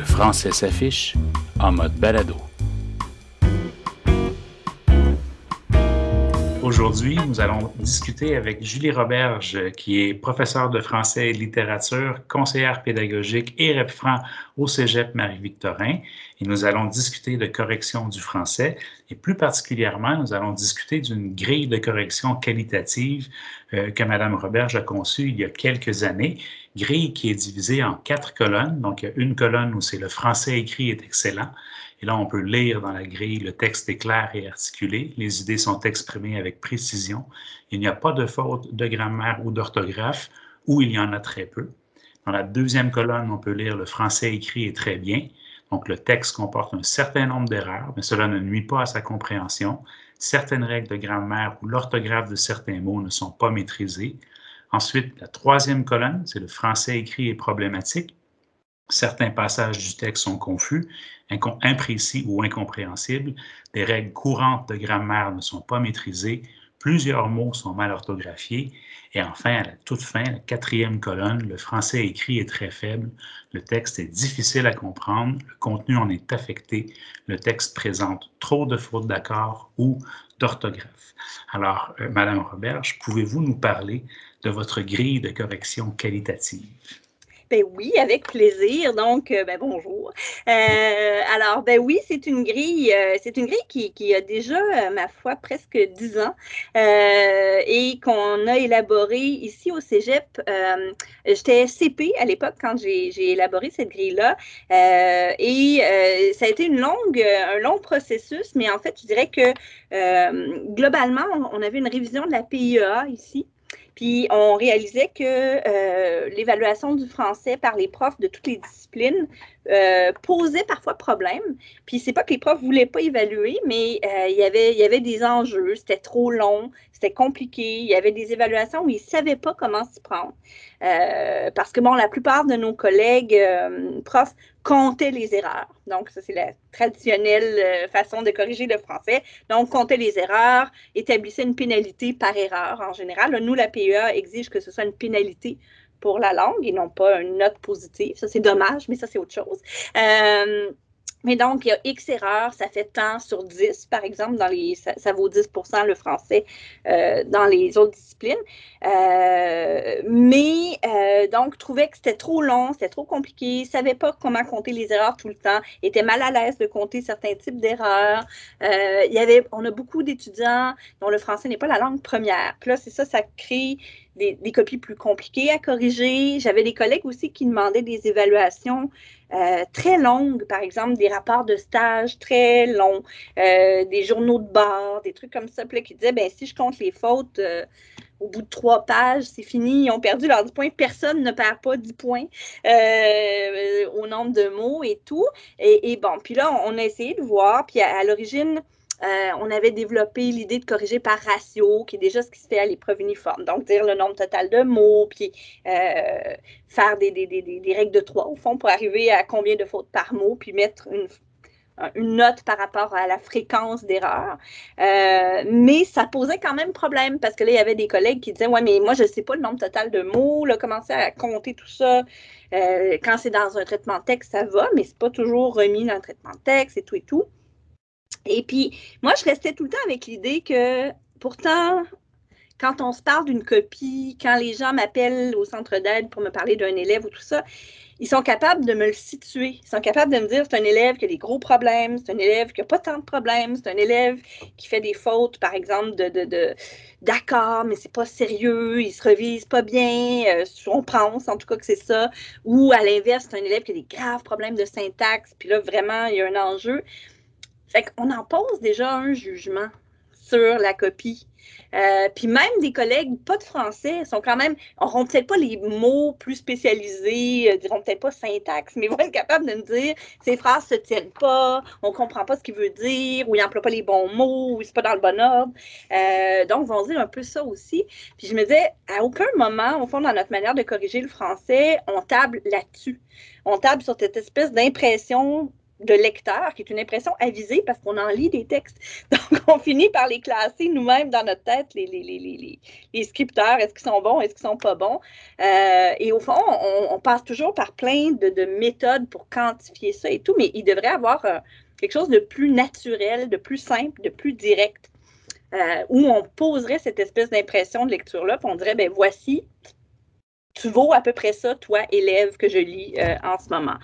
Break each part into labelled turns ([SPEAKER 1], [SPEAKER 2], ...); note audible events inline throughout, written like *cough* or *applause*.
[SPEAKER 1] Le français s'affiche en mode balado. Aujourd'hui, nous allons discuter avec Julie Roberge, qui est professeure de français et littérature, conseillère pédagogique et REPFRAN au Cégep Marie-Victorin. Et nous allons discuter de correction du français et plus particulièrement, nous allons discuter d'une grille de correction qualitative euh, que Mme Roberge a conçue il y a quelques années, grille qui est divisée en quatre colonnes. Donc, il y a une colonne où c'est le français écrit est excellent. Et là, on peut lire dans la grille, le texte est clair et articulé, les idées sont exprimées avec précision, il n'y a pas de faute de grammaire ou d'orthographe, ou il y en a très peu. Dans la deuxième colonne, on peut lire le français écrit est très bien. Donc, le texte comporte un certain nombre d'erreurs, mais cela ne nuit pas à sa compréhension. Certaines règles de grammaire ou l'orthographe de certains mots ne sont pas maîtrisées. Ensuite, la troisième colonne, c'est le français écrit est problématique. Certains passages du texte sont confus, imprécis ou incompréhensibles. Des règles courantes de grammaire ne sont pas maîtrisées. Plusieurs mots sont mal orthographiés. Et enfin, à la toute fin, la quatrième colonne, le français écrit est très faible. Le texte est difficile à comprendre. Le contenu en est affecté. Le texte présente trop de fautes d'accord ou d'orthographe. Alors, euh, Madame Roberge, pouvez-vous nous parler de votre grille de correction qualitative?
[SPEAKER 2] Ben oui, avec plaisir. Donc, euh, ben bonjour. Euh, alors, ben oui, c'est une grille, euh, c'est une grille qui, a déjà, ma foi, presque dix ans et qu'on a élaborée ici au Cégep. J'étais CP à l'époque quand j'ai élaboré cette grille-là et ça a été une longue, un long processus, mais en fait, je dirais que globalement, on avait une révision de la PIEA ici. Puis on réalisait que euh, l'évaluation du français par les profs de toutes les disciplines euh, posait parfois problème. Puis c'est pas que les profs voulaient pas évaluer, mais euh, il, y avait, il y avait des enjeux, c'était trop long, c'était compliqué, il y avait des évaluations où ils savaient pas comment s'y prendre. parce que bon, la plupart de nos collègues profs comptaient les erreurs. Donc, ça, c'est la traditionnelle euh, façon de corriger le français. Donc, compter les erreurs, établissait une pénalité par erreur en général. nous, la PEA exige que ce soit une pénalité pour la langue et non pas une note positive. Ça, c'est dommage, mais ça, c'est autre chose. Euh, mais donc, il y a X erreurs, ça fait tant sur 10, par exemple, dans les, ça, vaut 10% le français euh, dans les autres disciplines. Euh, mais euh, donc, trouvait que c'était trop long, c'était trop compliqué, savait pas comment compter les erreurs tout le temps, était mal à l'aise de compter certains types d'erreurs. il y avait, on a beaucoup d'étudiants dont le français n'est pas la langue première. Puis là, c'est ça, ça crée des, copies plus compliquées à corriger. J'avais des collègues aussi qui demandaient des évaluations euh, très longues, par exemple des rapports de stage très longs, euh, des journaux de bord, des trucs comme ça, puis qui disaient, ben si je compte les fautes euh, au bout de trois pages, c'est fini, ils ont perdu leurs 10 points, personne ne perd pas 10 points au nombre de mots et tout. Et, bon, puis là, on a essayé de voir, puis à l'origine, euh, on avait développé l'idée de corriger par ratio, qui est déjà ce qui se fait à l'épreuve uniforme. Donc, dire le nombre total de mots, puis euh, faire des, règles de trois, au fond, pour arriver à combien de fautes par mot, puis mettre une, note par rapport à la fréquence d'erreur. Euh, mais ça posait quand même problème parce que là, il y avait des collègues qui disaient Ouais, mais moi, je ne sais pas le nombre total de mots, là, commencer à compter tout ça? quand c'est dans un traitement de texte, ça va, mais ce n'est pas toujours remis dans le traitement de texte et tout et tout. Et puis, moi, je restais tout le temps avec l'idée que pourtant, quand on se parle d'une copie, quand les gens m'appellent au centre d'aide pour me parler d'un élève ou tout ça, ils sont capables de me le situer. Ils sont capables de me dire c'est un élève qui a des gros problèmes, c'est un élève qui n'a pas tant de problèmes, c'est un élève qui fait des fautes, par exemple, de, d'accord, mais c'est pas sérieux, il se revise pas bien, euh, on pense en tout cas que c'est ça. Ou à l'inverse, c'est un élève qui a des graves problèmes de syntaxe, puis là, vraiment, il y a un enjeu. Fait qu'on en pose déjà un jugement sur la copie. Euh, puis même des collègues, pas de français, sont quand même, n'auront peut-être pas les mots plus spécialisés, euh, diront peut-être pas syntaxe, mais vont être capables de me dire ces phrases se tiennent pas, on comprend pas ce qu'il veut dire, ou il n'emploie pas les bons mots, ou c'est pas dans le bon ordre. Euh, donc, vont dire un peu ça aussi. Puis je me disais, à aucun moment, au fond, dans notre manière de corriger le français, on table là-dessus. On table sur cette espèce d'impression de lecteur, qui est une impression avisée parce qu'on en lit des textes. *laughs* Donc, on finit par les classer nous-mêmes dans notre tête, les, les, les, les scripteurs, est-ce qu'ils sont bons, est-ce qu'ils sont pas bons? Euh, et au fond, on, passe toujours par plein de, de, méthodes pour quantifier ça et tout, mais il devrait avoir euh, quelque chose de plus naturel, de plus simple, de plus direct, euh, où on poserait cette espèce d'impression de lecture-là, puis on dirait, ben voici tu vaux à peu près ça, toi, élève que je lis euh, en ce moment.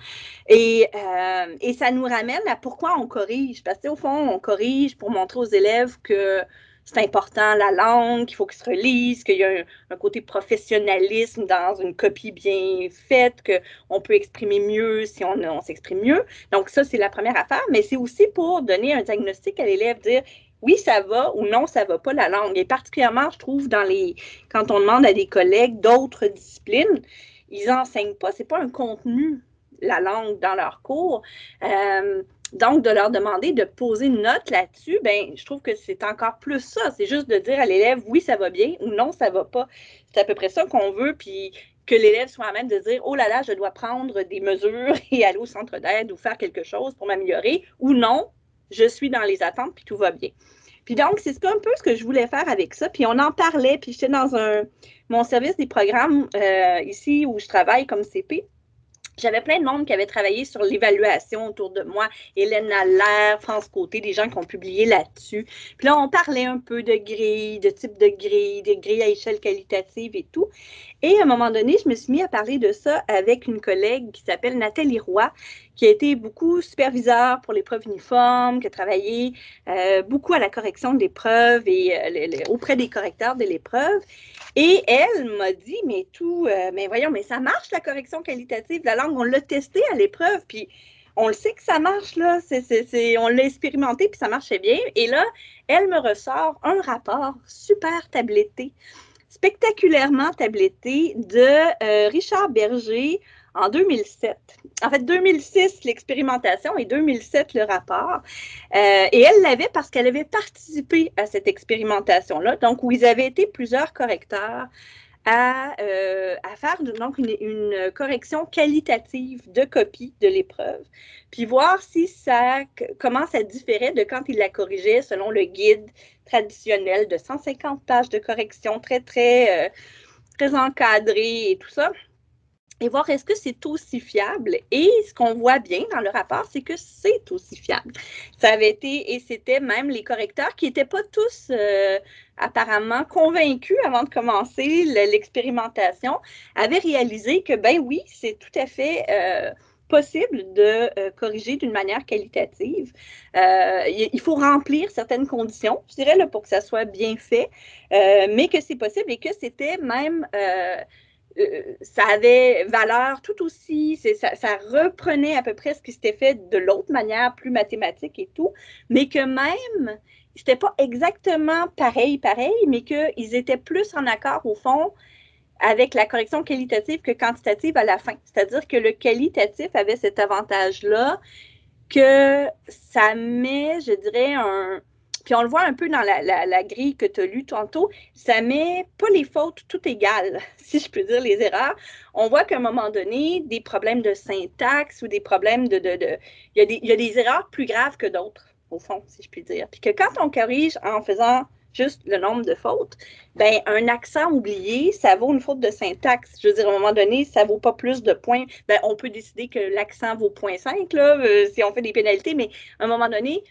[SPEAKER 2] Et, euh, et, ça nous ramène à pourquoi on corrige. Parce que, au fond, on corrige pour montrer aux élèves que c'est important la langue, qu'il faut qu'ils se relisent, qu'il y a un, côté professionnalisme dans une copie bien faite, qu'on peut exprimer mieux si on, on s'exprime mieux. Donc, ça, c'est la première affaire. Mais c'est aussi pour donner un diagnostic à l'élève, dire oui, ça va ou non, ça va pas la langue. Et particulièrement, je trouve, dans les quand on demande à des collègues d'autres disciplines, ils enseignent pas, c'est pas un contenu, la langue dans leur cours. Euh, donc, de leur demander de poser une note là-dessus, ben, je trouve que c'est encore plus ça. C'est juste de dire à l'élève, oui, ça va bien ou non, ça va pas. C'est à peu près ça qu'on veut. Puis, que l'élève soit à même de dire, oh là là, je dois prendre des mesures *laughs* et aller au centre d'aide ou faire quelque chose pour m'améliorer, ou non, je suis dans les attentes, puis tout va bien. Puis donc, c'est un peu ce que je voulais faire avec ça. Puis on en parlait, puis j'étais dans un, mon service des programmes euh, ici où je travaille comme CP. J'avais plein de monde qui avait travaillé sur l'évaluation autour de moi. Hélène Allaire, France Côté, des gens qui ont publié là-dessus. Puis là, on parlait un peu de grilles, de type de grilles, des grilles à échelle qualitative et tout. Et à un moment donné, je me suis mis à parler de ça avec une collègue qui s'appelle Nathalie Roy, qui a été beaucoup superviseur pour l'épreuve uniforme, qui a travaillé euh, beaucoup à la correction de l'épreuve et euh, auprès des correcteurs de l'épreuve. Et elle m'a dit, mais tout, euh, mais voyons, mais ça marche la correction qualitative? De la langue, on l'a testé à l'épreuve, puis on le sait que ça marche, là, on l'a expérimenté, puis ça marchait bien. Et là, elle me ressort un rapport super tabletté, spectaculairement tabletté de euh, Richard Berger en 2007. En fait, 2006, l'expérimentation et 2007, le rapport. Euh, et elle l'avait parce qu'elle avait participé à cette expérimentation-là, donc où ils avaient été plusieurs correcteurs à, euh, faire donc une, correction qualitative de copie de l'épreuve, puis voir si ça, comment ça différait de quand ils la corrigeaient selon le guide traditionnel de 150 pages de correction très, très, euh, très et tout ça et voir est-ce que c'est aussi fiable. Et ce qu'on voit bien dans le rapport, c'est que c'est aussi fiable. Ça avait été, et c'était même les correcteurs qui n'étaient pas tous euh, apparemment convaincus avant de commencer l'expérimentation, avaient réalisé que, ben oui, c'est tout à fait... Euh, possible de euh, corriger d'une manière qualitative. il faut remplir certaines conditions, je dirais, là, pour que ça soit bien fait, mais que c'est possible et que c'était même ça avait valeur tout aussi, ça, ça, reprenait à peu près ce qui s'était fait de l'autre manière, plus mathématique et tout, mais que même, c'était pas exactement pareil, pareil, mais qu'ils étaient plus en accord au fond avec la correction qualitative que quantitative à la fin. C'est-à-dire que le qualitatif avait cet avantage-là que ça met, je dirais, un, puis on le voit un peu dans la, grille que tu as lue tantôt, ça met pas les fautes tout égales, *laughs* si je peux dire les erreurs. On voit qu'à un moment donné, des problèmes de syntaxe ou des problèmes de... de, Il, y a des, y a des erreurs plus graves que d'autres, au fond, si je puis dire. Puis que quand on corrige en faisant juste le nombre de fautes, ben un accent oublié, ça vaut une faute de syntaxe. Je veux dire, à un moment donné, ça vaut pas plus de points. Ben, on peut décider que l'accent vaut 0.5 là, euh, si on fait des pénalités, mais à un moment donné,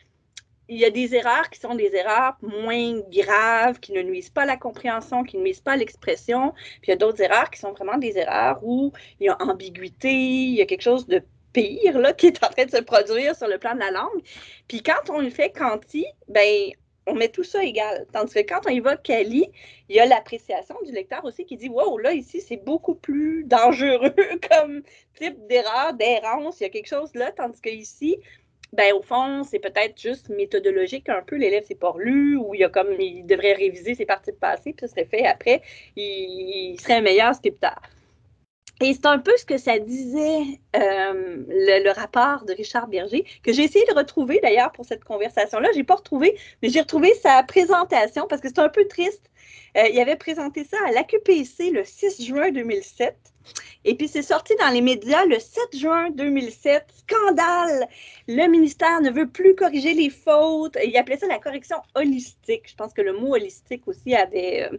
[SPEAKER 2] il y a des erreurs qui sont des erreurs moins graves, qui ne nuisent pas à la compréhension, qui ne nuisent pas à l'expression. Puis il y a d'autres erreurs qui sont vraiment des erreurs où il y a ambiguïté, il y a quelque chose de pire là, *laughs* qui est en train de se produire sur le plan de la langue. Puis quand on le fait quanti, ben on met tout ça égal. Tandis que quand on évoque Kali, il y a l'appréciation du lecteur aussi qui dit Wow, là, ici, c'est beaucoup plus dangereux *laughs* comme type d'erreur, d'errance. Il y a quelque chose là. Tandis que ici, ben, au fond, c'est peut-être juste méthodologique un peu. L'élève s'est pas lu ou il, a comme, il devrait réviser ses parties de passé, puis ça serait fait après. Il, serait un meilleur scripteur. Et c'est un peu ce que ça disait euh, le, rapport de Richard Berger, que j'ai essayé de retrouver d'ailleurs pour cette conversation-là. Je n'ai pas retrouvé, mais j'ai retrouvé sa présentation parce que c'est un peu triste. Euh, il avait présenté ça à l'AQPC le 6 juin 2007. Et puis, c'est sorti dans les médias le 7 juin 2007. Scandale! Le ministère ne veut plus corriger les fautes. Il appelait ça la correction holistique. Je pense que le mot holistique aussi avait euh,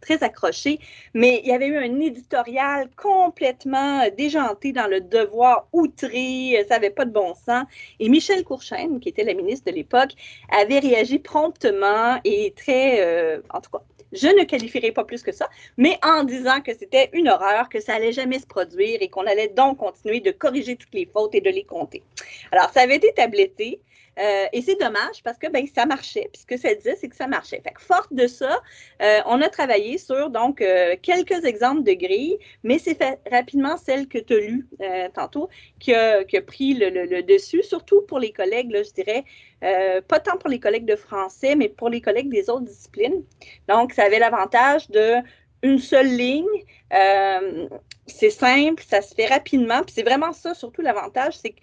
[SPEAKER 2] très accroché. Mais il y avait eu un éditorial complètement déjanté dans le devoir outré. Ça n'avait pas de bon sens. Et Michel Courchaine, qui était la ministre de l'époque, avait réagi promptement et très, euh, en tout cas, je ne qualifierai pas plus que ça, mais en disant que c'était une horreur, que ça allait jamais se produire et qu'on allait donc continuer de corriger toutes les fautes et de les compter. Alors, ça avait été tabletté. Euh, et c'est dommage parce que ben, ça marchait. Puis ce que ça disait, c'est que ça marchait. Fait que forte de ça, euh, on a travaillé sur donc euh, quelques exemples de grilles, mais c'est rapidement celle que tu as lue tantôt qui a, pris le, dessus, surtout pour les collègues, je dirais, pas tant pour les collègues de français, mais pour les collègues des autres disciplines. Donc, ça avait l'avantage de une seule ligne. c'est simple, ça se fait rapidement. Puis c'est vraiment ça, surtout l'avantage, c'est que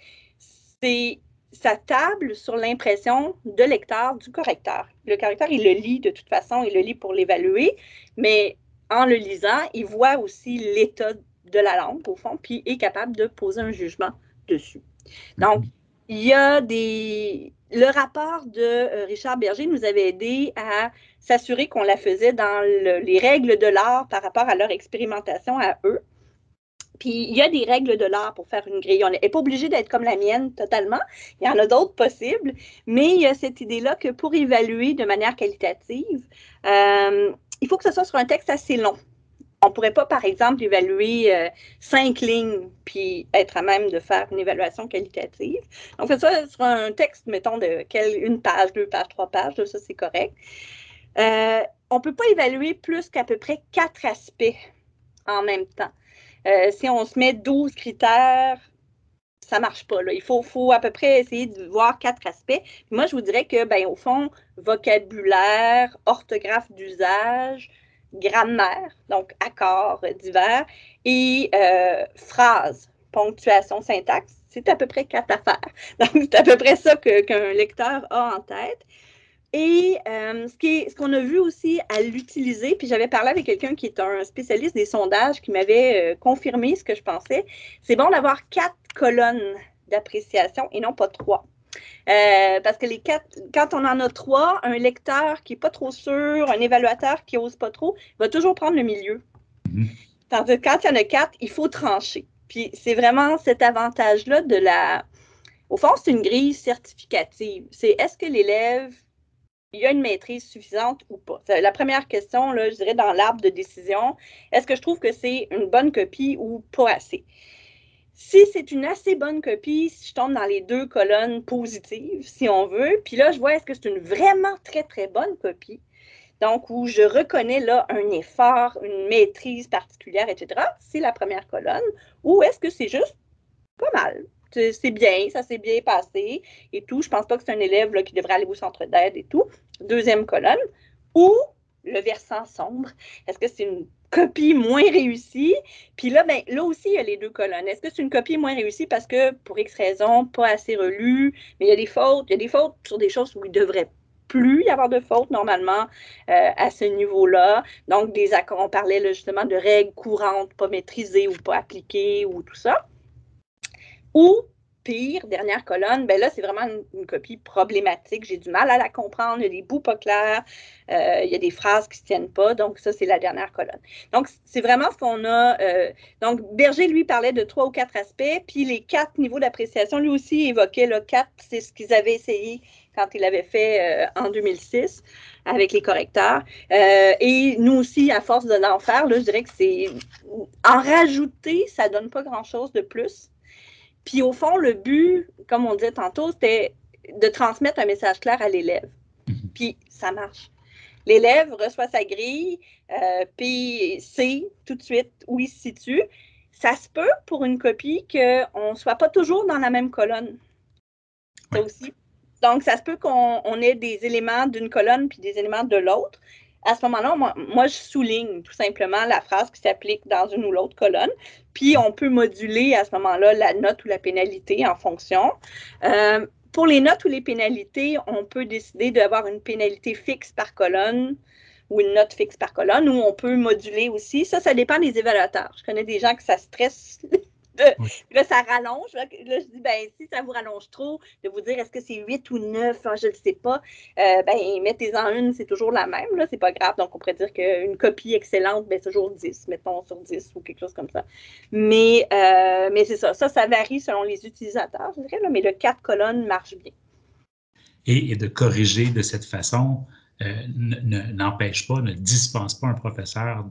[SPEAKER 2] c'est ça table sur l'impression de lecteur du correcteur. Le correcteur, il le lit de toute façon, il le lit pour l'évaluer, mais en le lisant, il voit aussi l'état de la langue, au fond, puis est capable de poser un jugement dessus. Donc, il y a des. Le rapport de euh, Richard Berger nous avait aidé à s'assurer qu'on la faisait dans les règles de l'art par rapport à leur expérimentation à eux. Puis il y a des règles de l'art pour faire une grille. On n'est pas obligé d'être comme la mienne totalement. Il y en a d'autres possibles. Mais il y a cette idée-là que pour évaluer de manière qualitative, euh, il faut que ce soit sur un texte assez long. On ne pourrait pas, par exemple, évaluer euh, cinq lignes puis être à même de faire une évaluation qualitative. On fait ça sur un texte, mettons, de quelle, une page, deux pages, trois pages, ça c'est correct. Euh, on ne peut pas évaluer plus qu'à peu près quatre aspects en même temps. Euh, si on se met 12 critères, ça ne marche pas. Il faut, à peu près essayer de voir quatre aspects. moi, je vous dirais que, ben, au fond, vocabulaire, orthographe d'usage, grammaire, donc accords divers, et euh, phrases, ponctuation, syntaxe, c'est à peu près quatre affaires. *laughs* Donc, c'est à peu près ça qu'un lecteur a en tête. Et euh, ce qu'on a vu aussi à l'utiliser, puis j'avais parlé avec quelqu'un qui est un spécialiste des sondages qui m'avait euh, confirmé ce que je pensais, c'est bon d'avoir quatre colonnes d'appréciation et non pas trois. Euh, parce que les quatre, quand on en a trois, un lecteur qui n'est pas trop sûr, un évaluateur qui n'ose pas trop, va toujours prendre le milieu. Mm-hmm. Tandis que quand il y en a quatre, il faut trancher. Puis c'est vraiment cet avantage-là de la. Au fond, c'est une grille certificative. C'est est-ce que l'élève il y a une maîtrise suffisante ou pas? La première question, je dirais, dans l'arbre de décision, est-ce que je trouve que c'est une bonne copie ou pas assez? Si c'est une assez bonne copie, si je tombe dans les deux colonnes positives, si on veut, puis là, je vois est-ce que c'est une vraiment très, très bonne copie, donc où je reconnais là un effort, une maîtrise particulière, etc., c'est la première colonne, ou est-ce que c'est juste pas mal? C'est bien, ça s'est bien passé et tout. Je pense pas que c'est un élève qui devrait aller au centre d'aide et tout. Deuxième colonne. Ou le versant sombre. Est-ce que c'est une copie moins réussie? Puis là, ben, là aussi, il y a les deux colonnes. Est-ce que c'est une copie moins réussie parce que, pour X raisons, pas assez relue, mais il y a des fautes, il y a des fautes sur des choses où il devrait plus y avoir de fautes normalement euh, à ce niveau-là. Donc, des on parlait justement de règles courantes pas maîtrisées ou pas appliquées ou tout ça. Ou, pire, dernière colonne, ben là, c'est vraiment une, copie problématique. J'ai du mal à la comprendre. Il y a des bouts pas clairs. Euh, il y a des phrases qui ne se tiennent pas. Donc, ça, c'est la dernière colonne. Donc, c'est vraiment ce qu'on a. Euh, donc, Berger, lui, parlait de trois ou quatre aspects. Puis, les quatre niveaux d'appréciation, lui aussi évoquait le quatre. C'est ce qu'ils avaient essayé quand il avait fait euh, en 2006 avec les correcteurs. et nous aussi, à force de l'en faire, je dirais que c'est en rajouter, ça donne pas grand-chose de plus. Puis au fond, le but, comme on disait tantôt, c'était de transmettre un message clair à l'élève. Mhm. Puis ça marche. L'élève reçoit sa grille, euh, puis sait tout de suite où il se situe. Ça se peut pour une copie qu'on ne soit pas toujours dans la même colonne. Ça aussi. Donc, ça se peut qu'on ait des éléments d'une colonne puis des éléments de l'autre à ce moment-là, moi, je souligne tout simplement la phrase qui s'applique dans une ou l'autre colonne. Puis, on peut moduler à ce moment-là la note ou la pénalité en fonction. Euh, pour les notes ou les pénalités, on peut décider d'avoir une pénalité fixe par colonne ou une note fixe par colonne, ou on peut moduler aussi. Ça, ça dépend des évaluateurs. Je connais des gens que ça stresse *laughs* Là, ça rallonge. Là, je dis, ben, si ça vous rallonge trop, de vous dire est-ce que c'est 8 ou 9, hein, je ne le sais pas, euh, ben, mettez-en une, c'est toujours la même. Là, c'est pas grave. Donc, on pourrait dire qu'une copie excellente, ben, c'est toujours 10, mettons sur 10 ou quelque chose comme ça. Mais, euh, mais c'est ça. Ça, ça varie selon les utilisateurs, je dirais, là, mais le 4 colonnes marche bien.
[SPEAKER 1] et de corriger de cette façon, n'empêche pas, ne dispense pas un professeur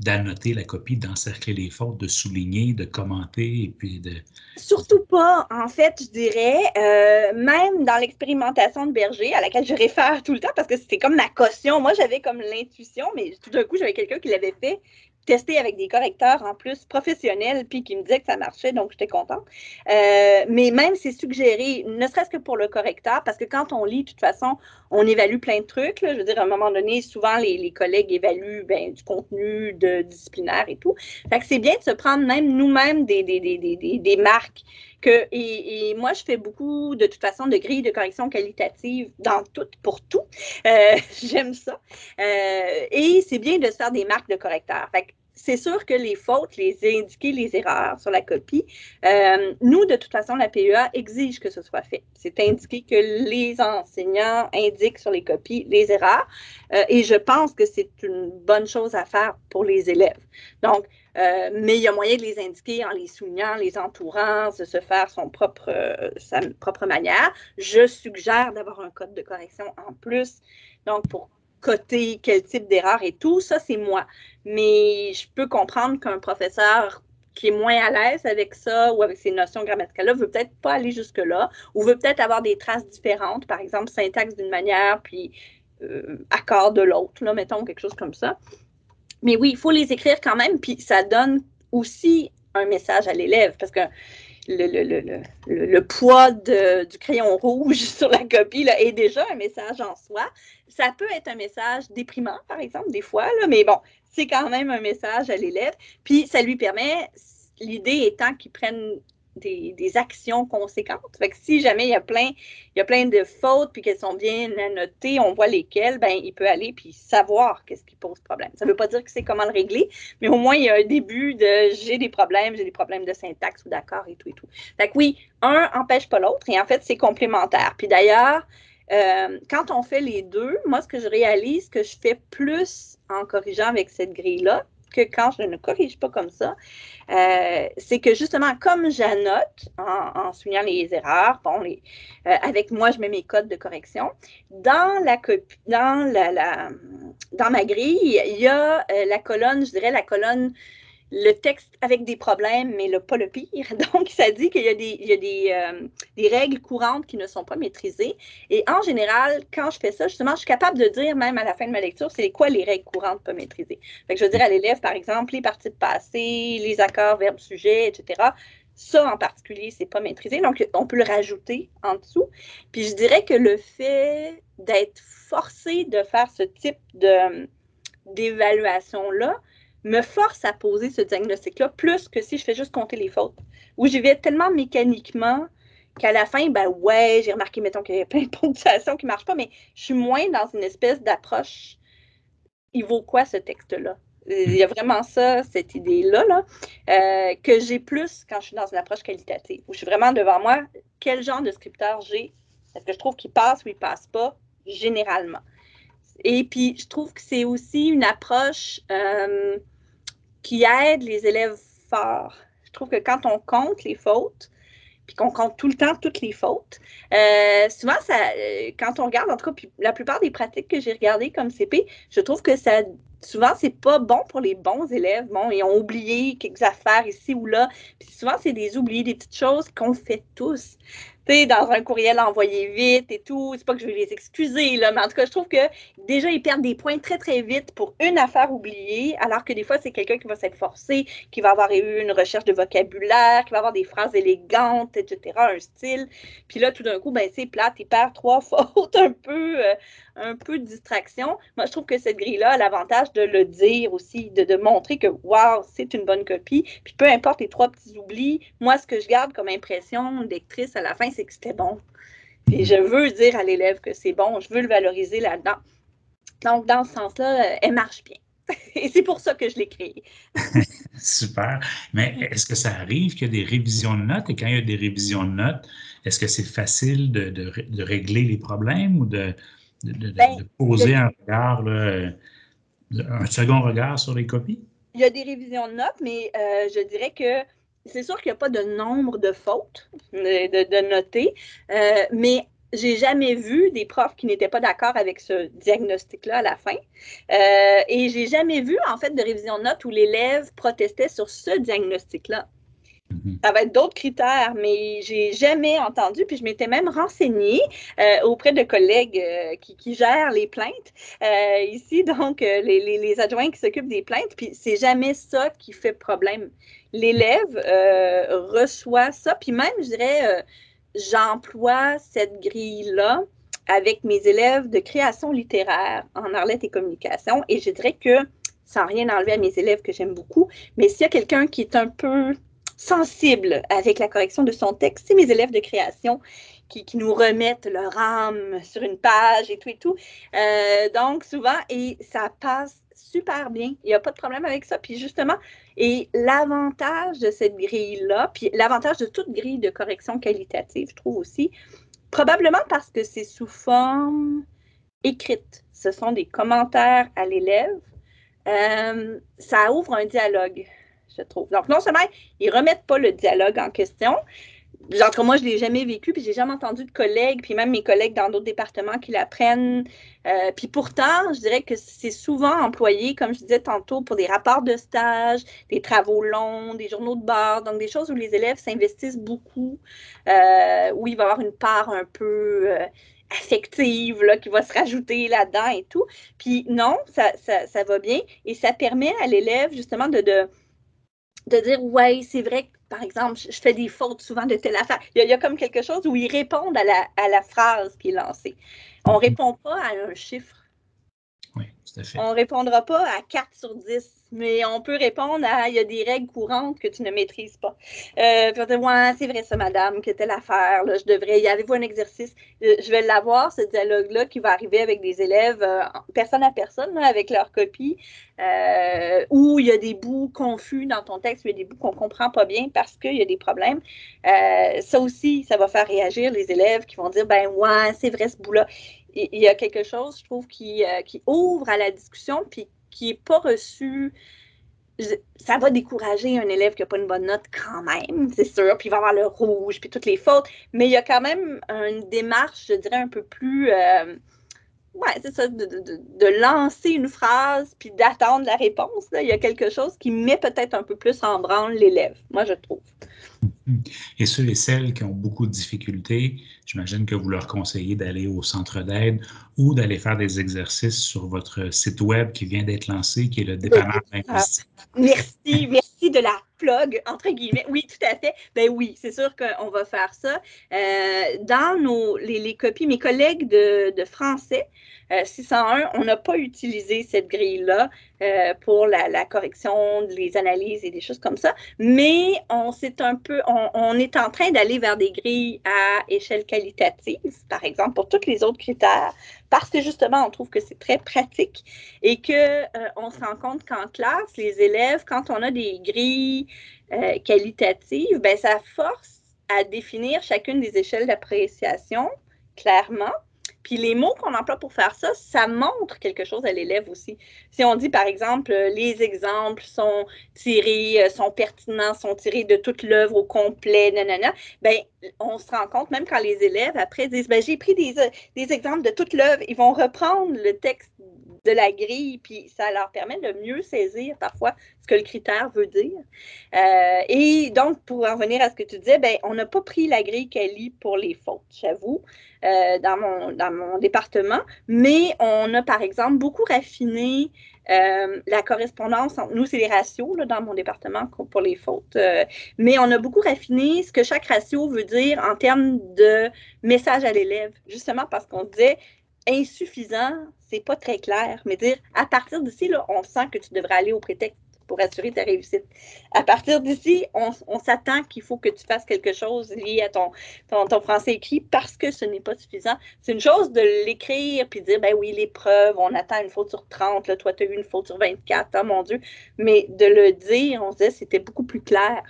[SPEAKER 1] d'annoter la copie, d'encercler les fautes, de souligner, de commenter et puis de...
[SPEAKER 2] Surtout pas, en fait, je dirais, euh, même dans l'expérimentation de Berger, à laquelle je réfère tout le temps parce que c'était comme ma caution. Moi, j'avais comme l'intuition, mais tout d'un coup, j'avais quelqu'un qui l'avait fait testé avec des correcteurs en plus professionnels, puis qui me disaient que ça marchait, donc j'étais contente. Euh, mais même c'est suggéré, ne serait-ce que pour le correcteur, parce que quand on lit, de toute façon, on évalue plein de trucs. Je veux dire, à un moment donné, souvent les, collègues évaluent ben, du contenu de disciplinaire et tout. Fait que c'est bien de se prendre même nous-mêmes des, marques. Que, et, moi, je fais beaucoup, de toute façon, de grilles de correction qualitative dans tout, pour tout. Euh, *laughs* j'aime ça. Euh, et c'est bien de se faire des marques de correcteurs. C'est sûr que les fautes, les indiquer les erreurs sur la copie, euh, nous, de toute façon, la PEA exige que ce soit fait. C'est indiqué que les enseignants indiquent sur les copies les erreurs euh, et je pense que c'est une bonne chose à faire pour les élèves. Donc, euh, mais il y a moyen de les indiquer en les soulignant, les entourant, de se faire son propre, sa propre manière. Je suggère d'avoir un code de correction en plus. Donc, pour quel type d'erreur et tout, ça, c'est moi. Mais je peux comprendre qu'un professeur qui est moins à l'aise avec ça ou avec ces notions grammaticales-là veut peut-être pas aller jusque-là ou veut peut-être avoir des traces différentes, par exemple, syntaxe d'une manière, puis euh, accord de l'autre, là, mettons, quelque chose comme ça. Mais oui, il faut les écrire quand même, puis ça donne aussi un message à l'élève parce que le, le, poids du crayon rouge *laughs* sur la copie là, est déjà un message en soi. Ça peut être un message déprimant, par exemple, des fois, là, mais bon, c'est quand même un message à l'élève. Puis ça lui permet, l'idée étant qu'il prenne des, actions conséquentes. Fait que si jamais il y a plein, il y a plein de fautes puis qu'elles sont bien notées, on voit lesquelles, ben il peut aller puis savoir qu'est-ce qui pose problème. Ça ne veut pas dire que c'est comment le régler, mais au moins il y a un début de j'ai des problèmes, j'ai des problèmes de syntaxe ou d'accord et tout et tout. Fait que oui, un empêche pas l'autre et en fait c'est complémentaire. Puis d'ailleurs, euh, quand on fait les deux, moi ce que je réalise que je fais plus en corrigeant avec cette grille-là, que quand je ne corrige pas comme ça, euh, c'est que justement, comme j'annote en, soulignant les erreurs, euh, avec moi, je mets mes codes de correction. Dans la dans la, dans ma grille, il y a euh, la colonne, je dirais la colonne le texte avec des problèmes, mais pas le pire. *laughs* Donc, ça dit qu'il y a, euh, des, règles courantes qui ne sont pas maîtrisées. Et en général, quand je fais ça, justement, je suis capable de dire, même à la fin de ma lecture, c'est quoi les règles courantes pas maîtrisées. Fait que je veux dire à l'élève, par exemple, les parties de passé, les accords, verbes, sujets, etc. Ça, en particulier, c'est pas maîtrisé. Donc, on peut le rajouter en dessous. Puis, je dirais que le fait d'être forcé de faire ce type d'évaluation-là, me force à poser ce diagnostic-là, plus que si je fais juste compter les fautes, où j'y vais tellement mécaniquement qu'à la fin, ben ouais, j'ai remarqué, mettons, qu'il y a *laughs* plein de ponctuations qui ne marchent pas, mais je suis moins dans une espèce d'approche. Il vaut quoi ce texte-là? Il y a vraiment ça, cette idée-là, là, euh, que j'ai plus quand je suis dans une approche qualitative, où je suis vraiment devant moi, quel genre de scripteur j'ai? Est-ce que je trouve qu'il passe ou il passe pas? Généralement? Et puis, je trouve que c'est aussi une approche euh, qui aide les élèves forts. Je trouve que quand on compte les fautes, puis qu'on compte tout le temps toutes les fautes, euh, souvent, ça, euh, quand on regarde, en tout cas, puis la plupart des pratiques que j'ai regardées comme CP, je trouve que ça, souvent, c'est pas bon pour les bons élèves. Bon, ils ont oublié quelques affaires ici ou là. Puis souvent, c'est des oubliés, des petites choses qu'on fait tous dans un courriel envoyé vite et tout. C'est pas que je vais les excuser, là, mais en tout cas, je trouve que déjà, ils perdent des points très, très vite pour une affaire oubliée, alors que des fois, c'est quelqu'un qui va s'être forcé, qui va avoir eu une recherche de vocabulaire, qui va avoir des phrases élégantes, etc., un style. Puis là, tout d'un coup, ben, c'est plate, il perd trois *laughs* fautes, un peu, euh, un peu de distraction. Moi, je trouve que cette grille-là a l'avantage de le dire aussi, de, de montrer que, waouh, c'est une bonne copie. Puis peu importe les trois petits oublis, moi, ce que je garde comme impression lectrice à la fin, c'est que c'était bon. Et je veux dire à l'élève que c'est bon, je veux le valoriser là-dedans. Donc, dans ce sens-là, elle marche bien. *laughs* Et c'est pour ça que je l'ai créée. *laughs*
[SPEAKER 1] Super. Mais est-ce que ça arrive qu'il y a des révisions de notes? Et quand il y a des révisions de notes, est-ce que c'est facile de, de, régler les problèmes ou de, de ben, poser un regard, un second regard sur les copies?
[SPEAKER 2] Il y a des révisions de notes, mais euh, je dirais que c'est sûr qu'il n'y a pas de nombre de fautes de, noter, euh, mais j'ai jamais vu des profs qui n'étaient pas d'accord avec ce diagnostic-là à la fin. Euh, et j'ai jamais vu, en fait, de révision de notes où l'élève protestait sur ce diagnostic-là. Mhm. Ça va être d'autres critères, mais j'ai jamais entendu, puis je m'étais même renseignée euh, auprès de collègues euh, qui, gèrent les plaintes euh, ici, *laughs* donc les, adjoints qui s'occupent des plaintes, puis c'est jamais ça qui fait problème. L'élève reçoit ça, puis même, je dirais, j'emploie cette grille-là avec mes élèves de création littéraire en Arlette et communication, et je dirais que sans rien enlever à mes élèves que j'aime beaucoup, mais s'il y a quelqu'un qui est un peu sensible avec la correction de son texte. C'est mes élèves de création qui, nous remettent leur âme sur une page et tout et tout. Euh, donc, souvent, et ça passe super bien. Il n'y a pas de problème avec ça. Puis justement, et l'avantage de cette grille-là, puis l'avantage de toute grille de correction qualitative, je trouve aussi, probablement parce que c'est sous forme écrite. Ce sont des commentaires à l'élève. Euh, ça ouvre un dialogue je trouve. Donc, non seulement ils ne remettent pas le dialogue en question, genre moi, je ne l'ai jamais vécu, puis j'ai jamais entendu de collègues, puis même mes collègues dans d'autres départements qui l'apprennent. Euh, puis pourtant, je dirais que c'est souvent employé, comme je disais tantôt, pour des rapports de stage, des travaux longs, des journaux de bord, donc des choses où les élèves s'investissent beaucoup, euh, où il va y avoir une part un peu euh, affective là, qui va se rajouter là-dedans et tout. Puis non, ça, ça, va bien et ça permet à l'élève justement de dire ouais, c'est vrai que par exemple, je fais des fautes souvent de telle affaire. Il y a, comme quelque chose où ils répondent à la, à la phrase qui est lancée. On ne répond pas à un chiffre. On ne répondra pas à 4 sur 10 mais on peut répondre à il y a des règles courantes que tu ne maîtrises pas. Euh, c'est vrai ça, madame, que telle affaire, là, je devrais, y avez-vous un exercice? Euh, je vais l'avoir, ce dialogue-là, qui va arriver avec des élèves, euh, personne à personne, avec leur copie, euh, où il y a des bouts confus dans ton texte, il y a des bouts qu'on ne comprend pas bien parce qu'il y a des problèmes. ça aussi, ça va faire réagir les élèves qui vont dire, ben ouais, c'est vrai ce bout-là. Il y a quelque chose, je trouve, qui, qui ouvre à la discussion, puis qui n'est pas reçu, ça va décourager un élève qui n'a pas une bonne note quand même, c'est sûr, puis il va avoir le rouge, puis toutes les fautes, mais il y a quand même une démarche, je dirais, un peu plus... Euh, ouais, c'est ça, de, lancer une phrase puis d'attendre la réponse. Il y a quelque chose qui met peut-être un peu plus en branle l'élève, moi je trouve.
[SPEAKER 1] Et ceux et celles qui ont beaucoup de difficultés, j'imagine que vous leur conseillez d'aller au centre d'aide ou d'aller faire des exercices sur votre site web qui vient d'être lancé, qui est le dépanneur linguistique.
[SPEAKER 2] Merci, merci de la plug, entre guillemets. Oui, tout à fait. Ben oui, c'est sûr qu'on va faire ça. Euh, dans nos, les, copies, mes collègues de, de français, 601, euh, on n'a pas utilisé cette grille-là euh, pour la, correction, les analyses et des choses comme ça, mais on, est un peu, on, est en train d'aller vers des grilles à échelle qualitative, par exemple, pour tous les autres critères, parce que justement, on trouve que c'est très pratique et qu'on euh, se rend compte qu'en classe, les élèves, quand on a des grilles qualitatives, ben, ça force à définir chacune des échelles d'appréciation clairement puis les mots qu'on emploie pour faire ça, ça montre quelque chose à l'élève aussi. Si on dit, par exemple, euh, les exemples sont tirés, euh, sont pertinents, sont tirés de toute l'œuvre au complet, nanana, ben, on se rend compte, même quand les élèves, après, disent, ben, j'ai pris des, euh, des exemples de toute l'œuvre, ils vont reprendre le texte de la grille, puis ça leur permet de mieux saisir parfois ce que le critère veut dire. et donc, pour en revenir à ce que tu disais, ben, on n'a pas pris la grille Cali pour les fautes, j'avoue. Euh, dans, mon, dans mon département, mais on a par exemple beaucoup raffiné euh, la correspondance entre nous, c'est les ratios dans mon département pour les fautes, euh, mais on a beaucoup raffiné ce que chaque ratio veut dire en termes de message à l'élève, justement parce qu'on disait insuffisant, c'est pas très clair, mais dire à partir d'ici, on sent que tu devrais aller au prétexte pour assurer ta réussite. À partir d'ici, on, s'attend qu'il faut que tu fasses quelque chose lié à ton, ton, français écrit parce que ce n'est pas suffisant. C'est une chose de l'écrire puis de dire, ben oui, l'épreuve, on attend une faute sur 30, là, toi, tu as eu une faute sur 24, oh mon Dieu. Mais de le dire, on se disait, c'était beaucoup plus clair.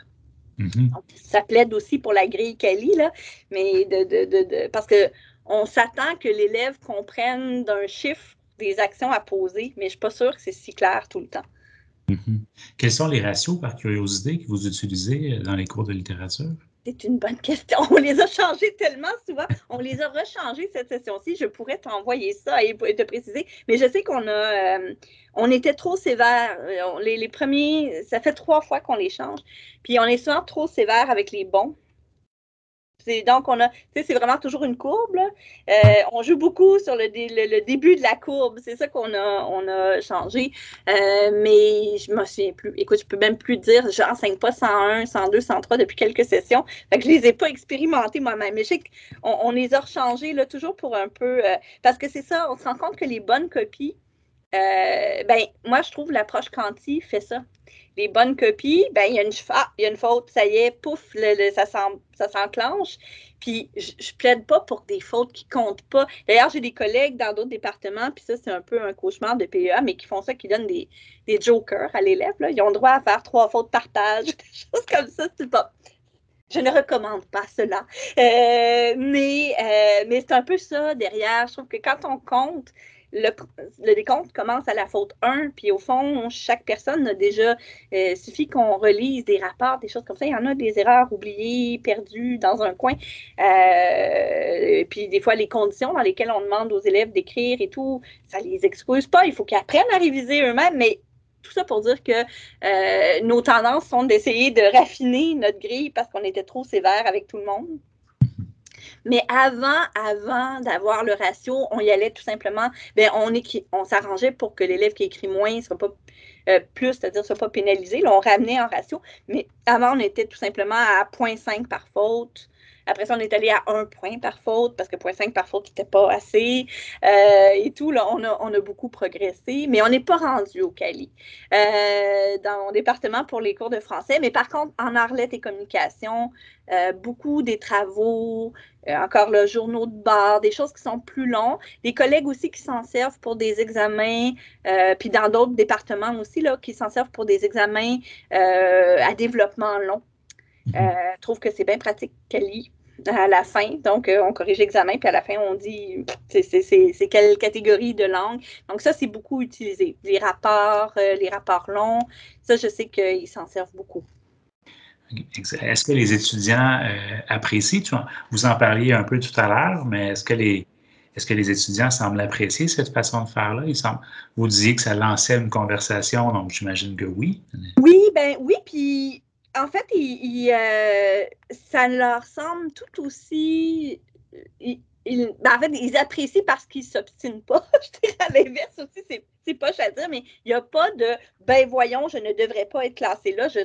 [SPEAKER 2] Mm-hmm. ça plaide aussi pour la grille Cali, là, mais de, de, de, parce qu'on s'attend que l'élève comprenne d'un chiffre des actions à poser, mais je ne suis pas sûre que c'est si clair tout le temps.
[SPEAKER 1] Mm-hmm. Quels sont les ratios, par curiosité, que vous utilisez euh, dans les cours de littérature?
[SPEAKER 2] C'est une bonne question. *laughs* On les a changés tellement souvent. On les a rechangés cette session-ci. Je pourrais t'envoyer ça et te préciser. Mais je sais qu'on a, euh, on était trop sévère. Euh, les, les, premiers, ça fait trois fois qu'on les change. Puis on est souvent trop sévère avec les bons donc, on a, c'est vraiment toujours une courbe. Euh, on joue beaucoup sur le, début de la courbe. C'est ça qu'on a, on a changé. Euh, mais je me souviens plus. Écoute, je peux même plus dire, je n'enseigne pas 101, 102, 103 depuis quelques sessions. Fait que je les ai pas expérimentés moi-même. Mais je sais qu'on on les a rechangés là, toujours pour un peu. Euh, parce que c'est ça, on se rend compte que les bonnes copies, ben, moi, je trouve l'approche quanti fait ça les bonnes copies, ben, il y a une, ah, y a une faute, ça y est, pouf, le, ça s'enclenche. Puis je, ne plaide pas pour des fautes qui comptent pas. D'ailleurs, j'ai des collègues dans d'autres départements, puis ça, c'est un peu un cauchemar de PEA, mais qui font ça, qui donnent des, des jokers à l'élève. Ils ont le droit à faire trois fautes par page, *laughs* des choses comme ça. C'est pas. Je ne recommande pas cela. Euh, mais euh, mais c'est un peu ça derrière. Je trouve que quand on compte, le, décompte commence à la faute 1, puis au fond, chaque personne a déjà, euh, suffit qu'on relise des rapports, des choses comme ça. Il y en a des erreurs oubliées, perdues dans un coin. Euh, puis des fois, les conditions dans lesquelles on demande aux élèves d'écrire et tout, ça les excuse pas. Il faut qu'ils apprennent à réviser eux-mêmes, mais tout ça pour dire que euh, nos tendances sont d'essayer de raffiner notre grille parce qu'on était trop sévère avec tout le monde. Mais avant, avant d'avoir le ratio, on y allait tout simplement, bien, on, on s'arrangeait pour que l'élève qui écrit moins ne soit pas euh, plus, c'est-à-dire ne soit pas pénalisé. On ramenait en ratio. Mais avant, on était tout simplement à 0.5 par faute. Après ça, on est allé à un point par faute parce que 0.5 par faute n'était pas assez. Euh, et tout, là, on a, on a beaucoup progressé, mais on n'est pas rendu au Cali euh, dans mon département pour les cours de français. Mais par contre, en Arlette et communication, beaucoup des travaux, encore le journaux de bord, des choses qui sont plus longs. Des collègues aussi qui s'en servent pour des examens, puis dans d'autres départements aussi, là, qui s'en servent pour des examens à développement long. Je mhm. trouve que c'est bien pratique, Cali à la fin. Donc, euh, on corrige l'examen, puis à la fin, on dit c'est quelle catégorie de langue. Donc, ça, c'est beaucoup utilisé. Les rapports, euh, les rapports longs, ça, je sais qu'ils s'en servent beaucoup.
[SPEAKER 1] Est-ce que les étudiants euh, apprécient, vous en parliez un peu tout à l'heure, mais est-ce que les est-ce que les étudiants semblent apprécier cette façon de faire-là? Vous disiez que ça lançait une conversation, donc j'imagine que oui.
[SPEAKER 2] Oui, ben oui, puis en fait, euh, ça leur semble tout aussi. Ben, en fait, ils apprécient parce qu'ils ne s'obstinent pas. *laughs* je dirais à l'inverse aussi, c'est poche à dire, mais il n'y a pas de ben voyons, je ne devrais pas être classé là, je,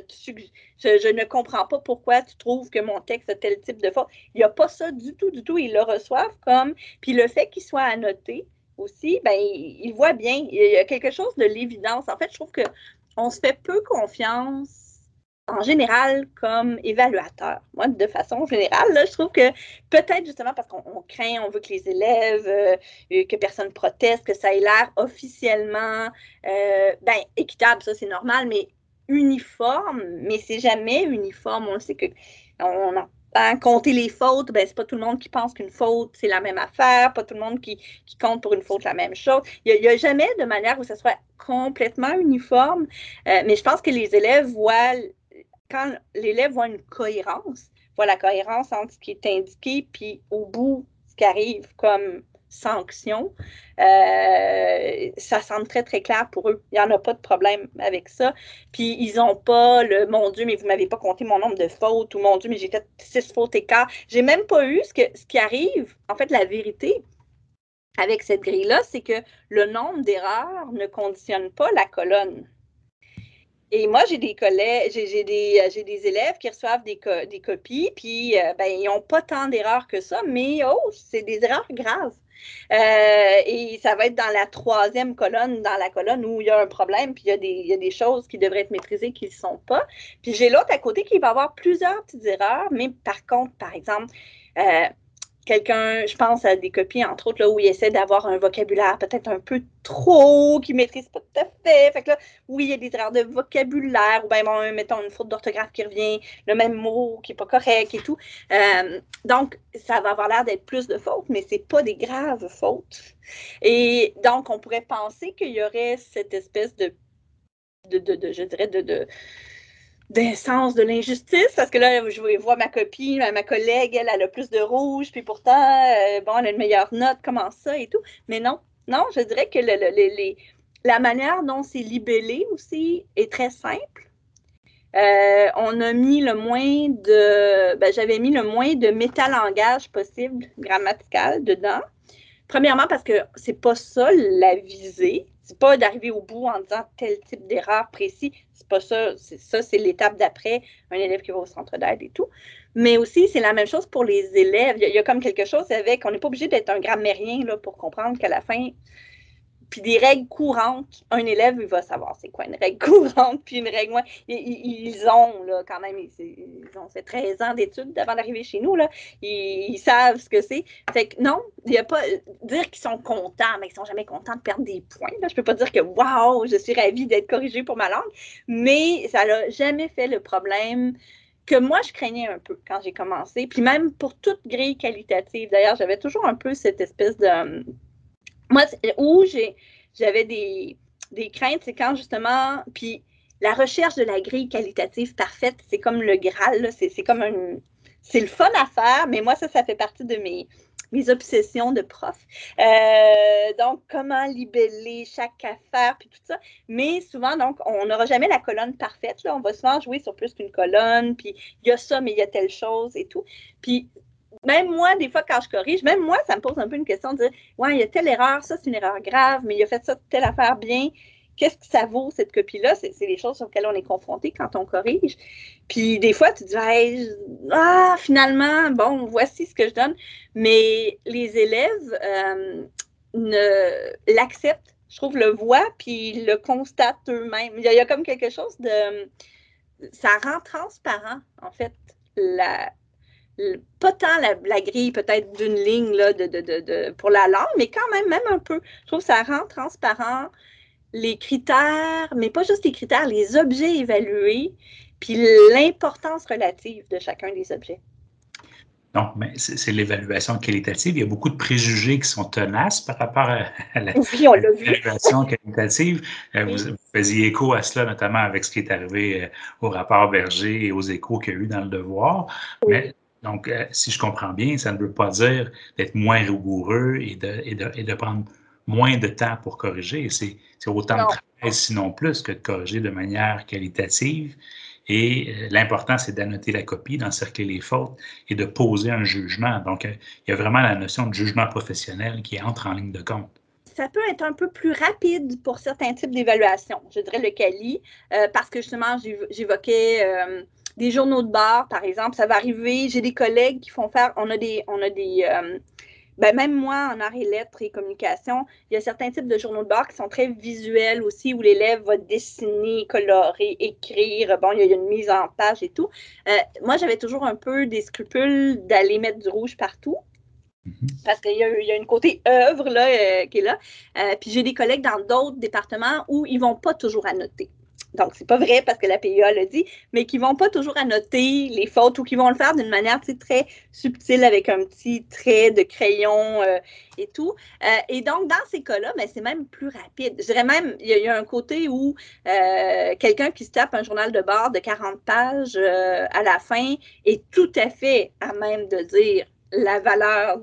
[SPEAKER 2] je, ne comprends pas pourquoi tu trouves que mon texte a tel type de faute. Il n'y a pas ça du tout, du tout. Ils le reçoivent comme. Puis le fait qu'il soit annoté aussi, ben, ils voient bien. Il y a quelque chose de l'évidence. En fait, je trouve qu'on se fait peu confiance en général comme évaluateur. Moi, de façon générale, je trouve que peut-être justement parce qu'on craint, on veut que les élèves, euh, euh, que personne proteste, que ça ait l'air officiellement euh, ben, équitable, ça c'est normal, mais uniforme, mais c'est jamais uniforme. On sait que on a hein, les fautes, ben, c'est pas tout le monde qui pense qu'une faute, c'est la même affaire, pas tout le monde qui, compte pour une faute la même chose. Il n'y a, jamais de manière où ça soit complètement uniforme, mais je pense que les élèves voient quand l'élève voit une cohérence, voit la cohérence entre ce qui est indiqué, puis au bout, ce qui arrive comme sanction, euh, ça semble très, très clair pour eux. Il n'y en a pas de problème avec ça. Puis ils n'ont pas le mon Dieu, mais vous ne m'avez pas compté mon nombre de fautes ou mon Dieu, mais j'ai fait six fautes écart. J'ai même pas eu ce, que, ce qui arrive. En fait, la vérité avec cette grille-là, c'est que le nombre d'erreurs ne conditionne pas la colonne. Et moi, j'ai des collègues, j'ai des, euh, élèves qui reçoivent des, copies, puis euh, ben, ils n'ont pas tant d'erreurs que ça, mais oh, c'est des erreurs graves. et ça va être dans la troisième colonne, dans la colonne où il y a un problème, puis il y a des, il y a des choses qui devraient être maîtrisées qui ne sont pas. Puis j'ai l'autre à côté qui va avoir plusieurs petites erreurs, mais par contre, par exemple, quelqu'un, je pense à des copies, entre autres, où il essaie d'avoir un vocabulaire peut-être un peu trop, qu'il ne maîtrise pas tout à fait. Fait que là, oui, il y a des erreurs de vocabulaire, ou bien, bon, mettons, une faute d'orthographe qui revient, le même mot qui n'est pas correct et tout. Euh, donc, ça va avoir l'air d'être plus de fautes, mais ce n'est pas des graves fautes. Et donc, on pourrait penser qu'il y aurait cette espèce de, de, de je dirais, de sens de l'injustice, parce que là, je vois ma copine, ma collègue, elle, elle a plus de rouge, puis pourtant, euh, bon, elle a une meilleure note, comment ça et tout. Mais non, non, je dirais que la manière dont c'est libellé aussi est très simple. Euh, on a mis le moins de, ben, j'avais mis le moins de métalangage possible grammatical dedans. Premièrement, parce que c'est pas ça la visée. C'est pas d'arriver au bout en disant tel type d'erreur précis. C'est pas ça. Ça, c'est l'étape d'après, un élève qui va au centre d'aide et tout. Mais aussi, c'est la même chose pour les élèves. Il y, a, il y a comme quelque chose avec, on n'est pas obligé d'être un grammairien là, pour comprendre qu'à la fin, puis des règles courantes. Un élève, il va savoir c'est quoi une règle *laughs* courante, puis une règle. Moi, ils, ont là, quand même, ils, ont fait 13 ans d'études avant d'arriver chez nous. Là. Ils, savent ce que c'est. Fait que non, il n'y a pas. Dire qu'ils sont contents, mais ils sont jamais contents de perdre des points. Là. Je ne peux pas dire que waouh, je suis ravie d'être corrigée pour ma langue, mais ça n'a jamais fait le problème que moi, je craignais un peu quand j'ai commencé. Puis même pour toute grille qualitative, d'ailleurs, j'avais toujours un peu cette espèce de moi, où j'avais des, craintes, c'est quand justement, puis la recherche de la grille qualitative parfaite, c'est comme le Graal, c'est comme un. C'est le fun à faire, mais moi, ça, ça fait partie de mes, obsessions de prof. Euh, donc, comment libeller chaque affaire, puis tout ça. Mais souvent, donc, on n'aura jamais la colonne parfaite. Là. On va souvent jouer sur plus qu'une colonne, puis il y a ça, mais il y a telle chose et tout. Puis même moi, des fois, quand je corrige, même moi, ça me pose un peu une question de dire Ouais, il y a telle erreur, ça, c'est une erreur grave, mais il a fait ça, telle affaire bien. Qu'est-ce que ça vaut, cette copie-là? C'est les choses sur lesquelles on est confronté quand on corrige. Puis des fois, tu dis Ah, finalement, bon, voici ce que je donne. Mais les élèves euh, ne l'acceptent, je trouve, le voient, puis le constatent eux-mêmes. Il, il y a comme quelque chose de. Ça rend transparent, en fait, la, pas tant la, grille peut-être d'une ligne là, de, pour la langue, mais quand même, même un peu. Je trouve que ça rend transparent les critères, mais pas juste les critères, les objets évalués, puis l'importance relative de chacun des objets.
[SPEAKER 1] Non, mais c'est l'évaluation qualitative. Il y a beaucoup de préjugés qui sont tenaces par rapport à, l'évaluation qualitative. Euh, vous, faisiez écho à cela, notamment avec ce qui est arrivé euh, au rapport Berger et aux échos qu'il y a eu dans le devoir. Mais donc, euh, si je comprends bien, ça ne veut pas dire d'être moins rigoureux et de, et, de, et de, prendre moins de temps pour corriger. C'est autant de travail, sinon plus, que de corriger de manière qualitative. Et euh, l'important, c'est d'annoter la copie, d'encercler les fautes et de poser un jugement. Donc, euh, il y a vraiment la notion de jugement professionnel qui entre en ligne de compte
[SPEAKER 2] ça peut être un peu plus rapide pour certains types d'évaluation. Je dirais le CALI, parce que justement, j'évoquais des journaux de bord, par exemple, ça va arriver. J'ai des collègues qui font faire, on a des, on a des, euh, ben même moi en arts et lettres et communication, il y a certains types de journaux de bord qui sont très visuels aussi, où l'élève va dessiner, colorer, écrire. Bon, il y a une mise en page et tout. Euh, moi, j'avais toujours un peu des scrupules d'aller mettre du rouge partout. Mm-hmm. Parce qu'il y, a une côté œuvre là, euh, qui est là. puis j'ai des collègues dans d'autres départements où ils ne vont pas toujours annoter donc c'est pas vrai parce que la PIA l'a dit, mais qui vont pas toujours annoter les fautes ou qui vont le faire d'une manière très subtile avec un petit trait de crayon euh, et tout. Euh, et donc, dans ces cas-là, ben, c'est même plus rapide. Je dirais même, il y, a un côté où euh, quelqu'un qui se tape un journal de bord de 40 pages à la fin est tout à fait à même de dire la valeur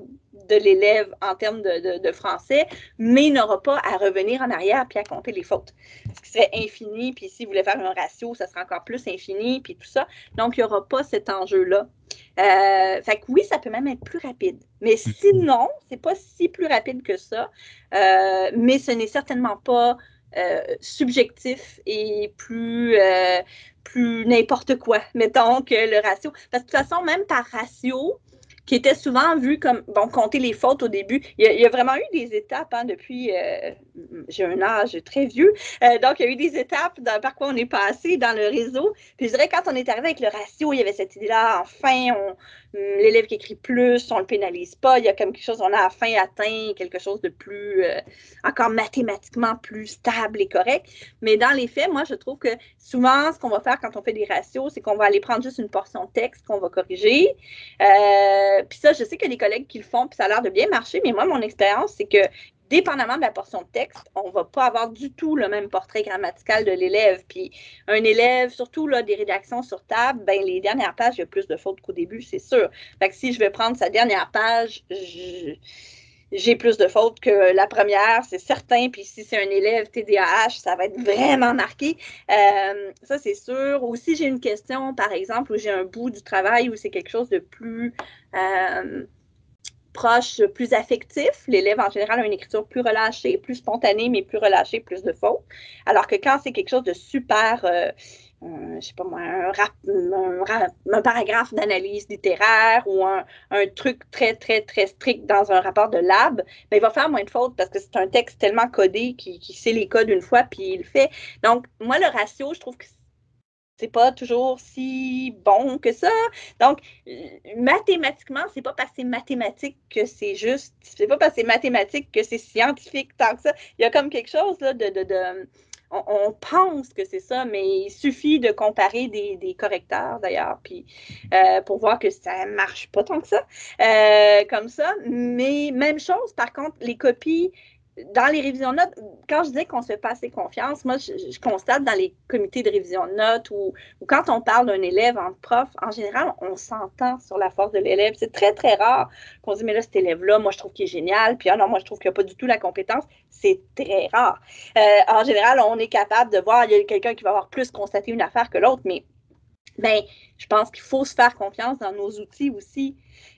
[SPEAKER 2] de l'élève en termes de, français, mais n'aura pas à revenir en arrière puis à compter les fautes. Ce qui serait infini, puis s'il voulait faire un ratio, ça serait encore plus infini, puis tout ça. Donc, il n'y aura pas cet enjeu-là. Euh, fait que oui, ça peut même être plus rapide. Mais mm-hmm. sinon, c'est pas si plus rapide que ça. Euh, mais ce n'est certainement pas euh, subjectif et plus, plus n'importe quoi, mettons, que le ratio. Parce que de toute façon, même par ratio, qui était souvent vu comme, bon, compter les fautes au début. Il y a, vraiment eu des étapes hein, depuis, euh, j'ai un âge très vieux, euh, donc il y a eu des étapes par quoi on est passé dans le réseau. Puis je dirais, quand on est arrivé avec le ratio, il y avait cette idée-là, enfin, l'élève qui écrit plus, on ne le pénalise pas, il y a comme quelque chose, on a enfin atteint quelque chose de plus, euh, encore mathématiquement plus stable et correct. Mais dans les faits, moi, je trouve que souvent, ce qu'on va faire quand on fait des ratios, c'est qu'on va aller prendre juste une portion de texte qu'on va corriger. Euh, puis ça, je sais a des collègues qui le font, puis ça a l'air de bien marcher, mais moi, mon expérience, c'est que dépendamment de la portion de texte, on ne va pas avoir du tout le même portrait grammatical de l'élève. Puis un élève, surtout là, des rédactions sur table, ben, les dernières pages, il y a plus de fautes qu'au début, c'est sûr. Fait que si je vais prendre sa dernière page, j'ai plus de fautes que la première, c'est certain. Puis si c'est un élève TDAH, ça va être vraiment marqué. Euh, ça, c'est sûr. Ou si j'ai une question, par exemple, où j'ai un bout du travail où c'est quelque chose de plus... Euh, proche, plus affectif. L'élève, en général, a une écriture plus relâchée, plus spontanée, mais plus relâchée, plus de fautes. Alors que quand c'est quelque chose de super, euh, euh, je sais pas moi, un, rap, un, paragraphe d'analyse littéraire ou un, truc très, très, très strict dans un rapport de lab, ben, il va faire moins de fautes parce que c'est un texte tellement codé qui, qui sait les codes une fois, puis il le fait. Donc, moi, le ratio, je trouve que c'est pas toujours si bon que ça. Donc, mathématiquement, c'est pas parce que c'est mathématique que c'est juste, c'est pas parce que c'est mathématique que c'est scientifique tant que ça. Il y a comme quelque chose là, de, de, de on, pense que c'est ça, mais il suffit de comparer des, des correcteurs d'ailleurs, puis euh, pour voir que ça marche pas tant que ça, euh, comme ça. Mais même chose, par contre, les copies, dans les révisions de notes, quand je dis qu'on se fait pas assez confiance, moi, je, constate dans les comités de révision de notes ou, quand on parle d'un élève en prof, en général, on s'entend sur la force de l'élève. C'est très, très rare qu'on se dise, mais là, cet élève-là, moi, je trouve qu'il est génial, puis ah non, moi, je trouve qu'il n'a pas du tout la compétence. C'est très rare. Euh, en général, on est capable de voir, il y a quelqu'un qui va avoir plus constaté une affaire que l'autre, mais ben, je pense qu'il faut se faire confiance dans nos outils aussi.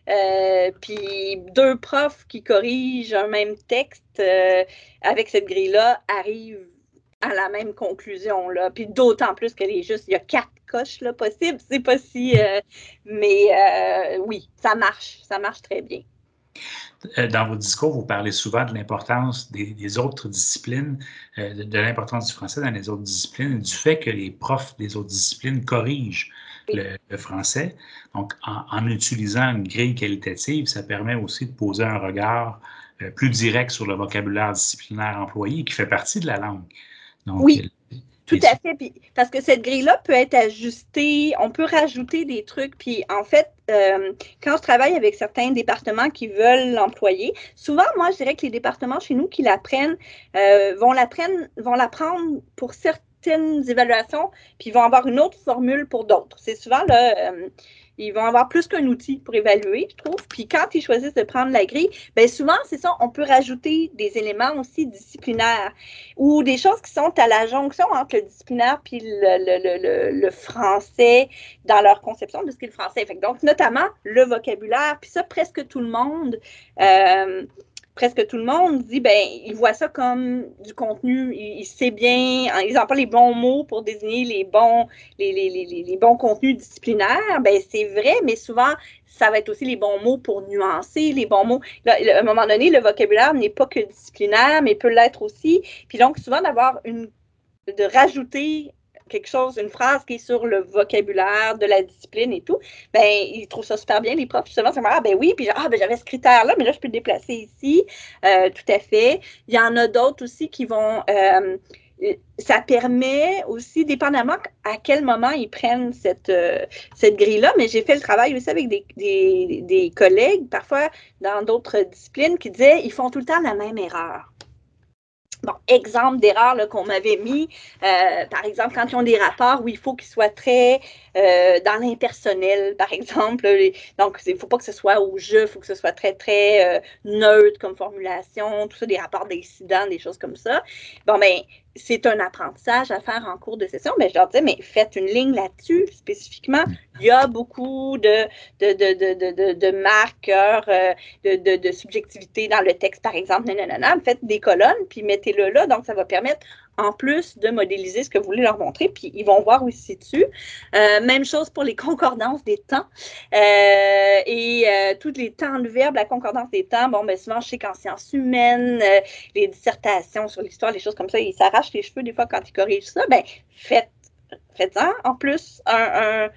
[SPEAKER 2] Euh, puis deux profs qui corrigent un même texte euh, avec cette grille-là arrivent à la même conclusion. Là. Puis d'autant plus qu'elle est juste, il y a quatre coches là, possibles. C'est pas si. Euh, mais oui, ça marche. Ça marche très bien.
[SPEAKER 1] Dans vos discours, vous parlez souvent de l'importance des, autres disciplines, de, l'importance du français dans les autres disciplines, du fait que les profs des autres disciplines corrigent le, français. Donc, en, utilisant une grille qualitative, ça permet aussi de poser un regard euh, plus direct sur le vocabulaire disciplinaire employé qui fait partie de la langue.
[SPEAKER 2] oui. Tout à fait. parce que cette grille-là peut être ajustée, on peut rajouter des trucs. Puis en fait, euh, quand je travaille avec certains départements qui veulent l'employer, souvent, moi, je dirais que les départements chez nous qui l'apprennent euh, vont l'apprendre, vont l'apprendre pour certains certaines évaluations, puis vont avoir une autre formule pour d'autres. C'est souvent là, euh, ils vont avoir plus qu'un outil pour évaluer, je trouve. Puis quand ils choisissent de prendre la grille, bien souvent, c'est ça, on peut rajouter des éléments aussi disciplinaires ou des choses qui sont à la jonction entre le disciplinaire puis le, le, français dans leur conception de ce qu'est le français. Donc, notamment le vocabulaire, puis ça, presque tout le monde. Euh, presque tout le monde dit, ben, il voit ça comme du contenu, il, sait bien, ils n'ont pas les bons mots pour désigner les bons, les, les, les, les bons contenus disciplinaires. Ben, c'est vrai, mais souvent, ça va être aussi les bons mots pour nuancer les bons mots. à un moment donné, le vocabulaire n'est pas que disciplinaire, mais peut l'être aussi. Puis donc, souvent, d'avoir une de rajouter quelque chose, une phrase qui est sur le vocabulaire de la discipline et tout, ben, ils trouvent ça super bien, les profs, justement, c'est ah, ben oui, puis ah, ben j'avais ce critère-là, mais là, je peux le déplacer ici, euh, tout à fait. Il y en a d'autres aussi qui vont, euh, ça permet aussi, dépendamment à quel moment ils prennent cette, euh, cette grille-là, mais j'ai fait le travail aussi avec des, des, des collègues, parfois dans d'autres disciplines, qui disaient, ils font tout le temps la même erreur. Bon, exemple d'erreur qu'on m'avait mis, euh, par exemple, quand ils ont des rapports où il faut qu'ils soient très euh, dans l'impersonnel, *laughs* par exemple. donc, il ne faut pas que ce soit au jeu, il faut que ce soit très, très euh, neutre comme formulation, tout ça, des rapports d'incidents, des choses comme ça. Bon, ben, c'est un apprentissage à faire en cours de session, mais je leur disais, mais faites une ligne là-dessus spécifiquement. Il y a beaucoup de, de, de, de marqueurs euh, de, subjectivité dans le texte, par exemple. Faites des colonnes, puis mettez-le là. Donc, ça va permettre en plus de modéliser ce que vous voulez leur montrer, puis ils vont voir où ils se situent. Euh, même chose pour les *laughs* concordances des temps. Euh, et euh, tous les temps de verbe, la concordance des temps, bon, ben souvent, je sais qu'en sciences humaines, les dissertations sur l'histoire, les choses comme ça, ils s'arrachent les cheveux des fois quand ils corrigent ça. Ben, faites faites-en. En plus, un,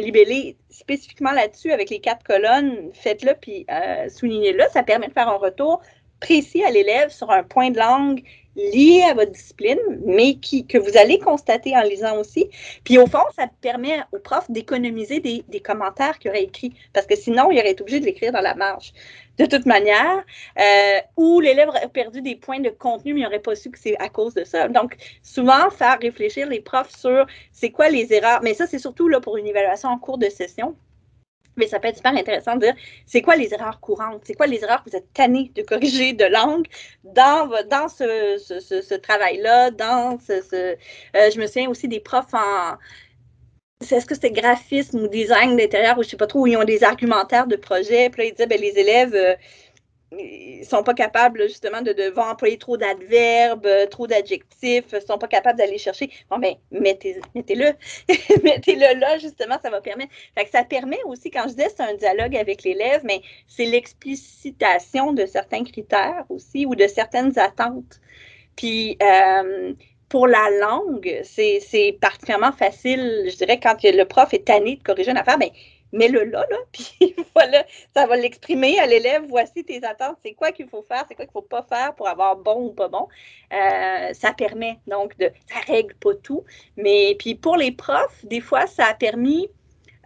[SPEAKER 2] libellé spécifiquement là-dessus avec les quatre colonnes, faites-le puis soulignez-le. Ça permet de faire un retour précis à l'élève sur un point de langue lié à votre discipline, mais qui, que vous allez constater en lisant aussi. Puis au fond, ça permet au prof d'économiser des, commentaires qu'il aurait écrits, parce que sinon, il aurait été obligé de l'écrire dans la marge. De toute manière, euh, ou l'élève aurait perdu des points de contenu, mais il n'aurait pas su que c'est à cause de ça. Donc, souvent, faire réfléchir les profs sur c'est quoi les erreurs, mais ça, c'est surtout là, pour une évaluation en cours de session. Mais ça peut être super intéressant de dire c'est quoi les erreurs courantes, c'est quoi les erreurs que vous êtes tanné de corriger de langue dans, dans ce, ce, travail-là, dans. Euh, je me souviens aussi des profs en. Est-ce que c'était graphisme ou design d'intérieur ou je ne sais pas trop, où ils ont des argumentaires de projet. Puis là, ils disaient ben, les élèves. Euh, ils sont pas capables justement de employer trop d'adverbes, euh, trop d'adjectifs, sont pas capables d'aller chercher. Bon, ben, mettez, mettez-le. *laughs* mettez-le là, justement, ça va permettre. Fait que ça permet aussi, quand je disais c'est un dialogue avec l'élève, mais c'est l'explicitation de certains critères aussi ou de certaines attentes. Puis, euh, pour la langue, c'est particulièrement facile, je dirais, quand le prof est tanné de corriger une affaire, ben, mets-le là, là, *laughs* puis voilà, ça va l'exprimer à l'élève. Voici tes attentes, c'est quoi qu'il faut faire, c'est quoi qu'il ne faut pas faire pour avoir bon ou pas bon. Euh, ça permet donc de, ça règle pas tout, mais puis pour les profs, des fois, ça a permis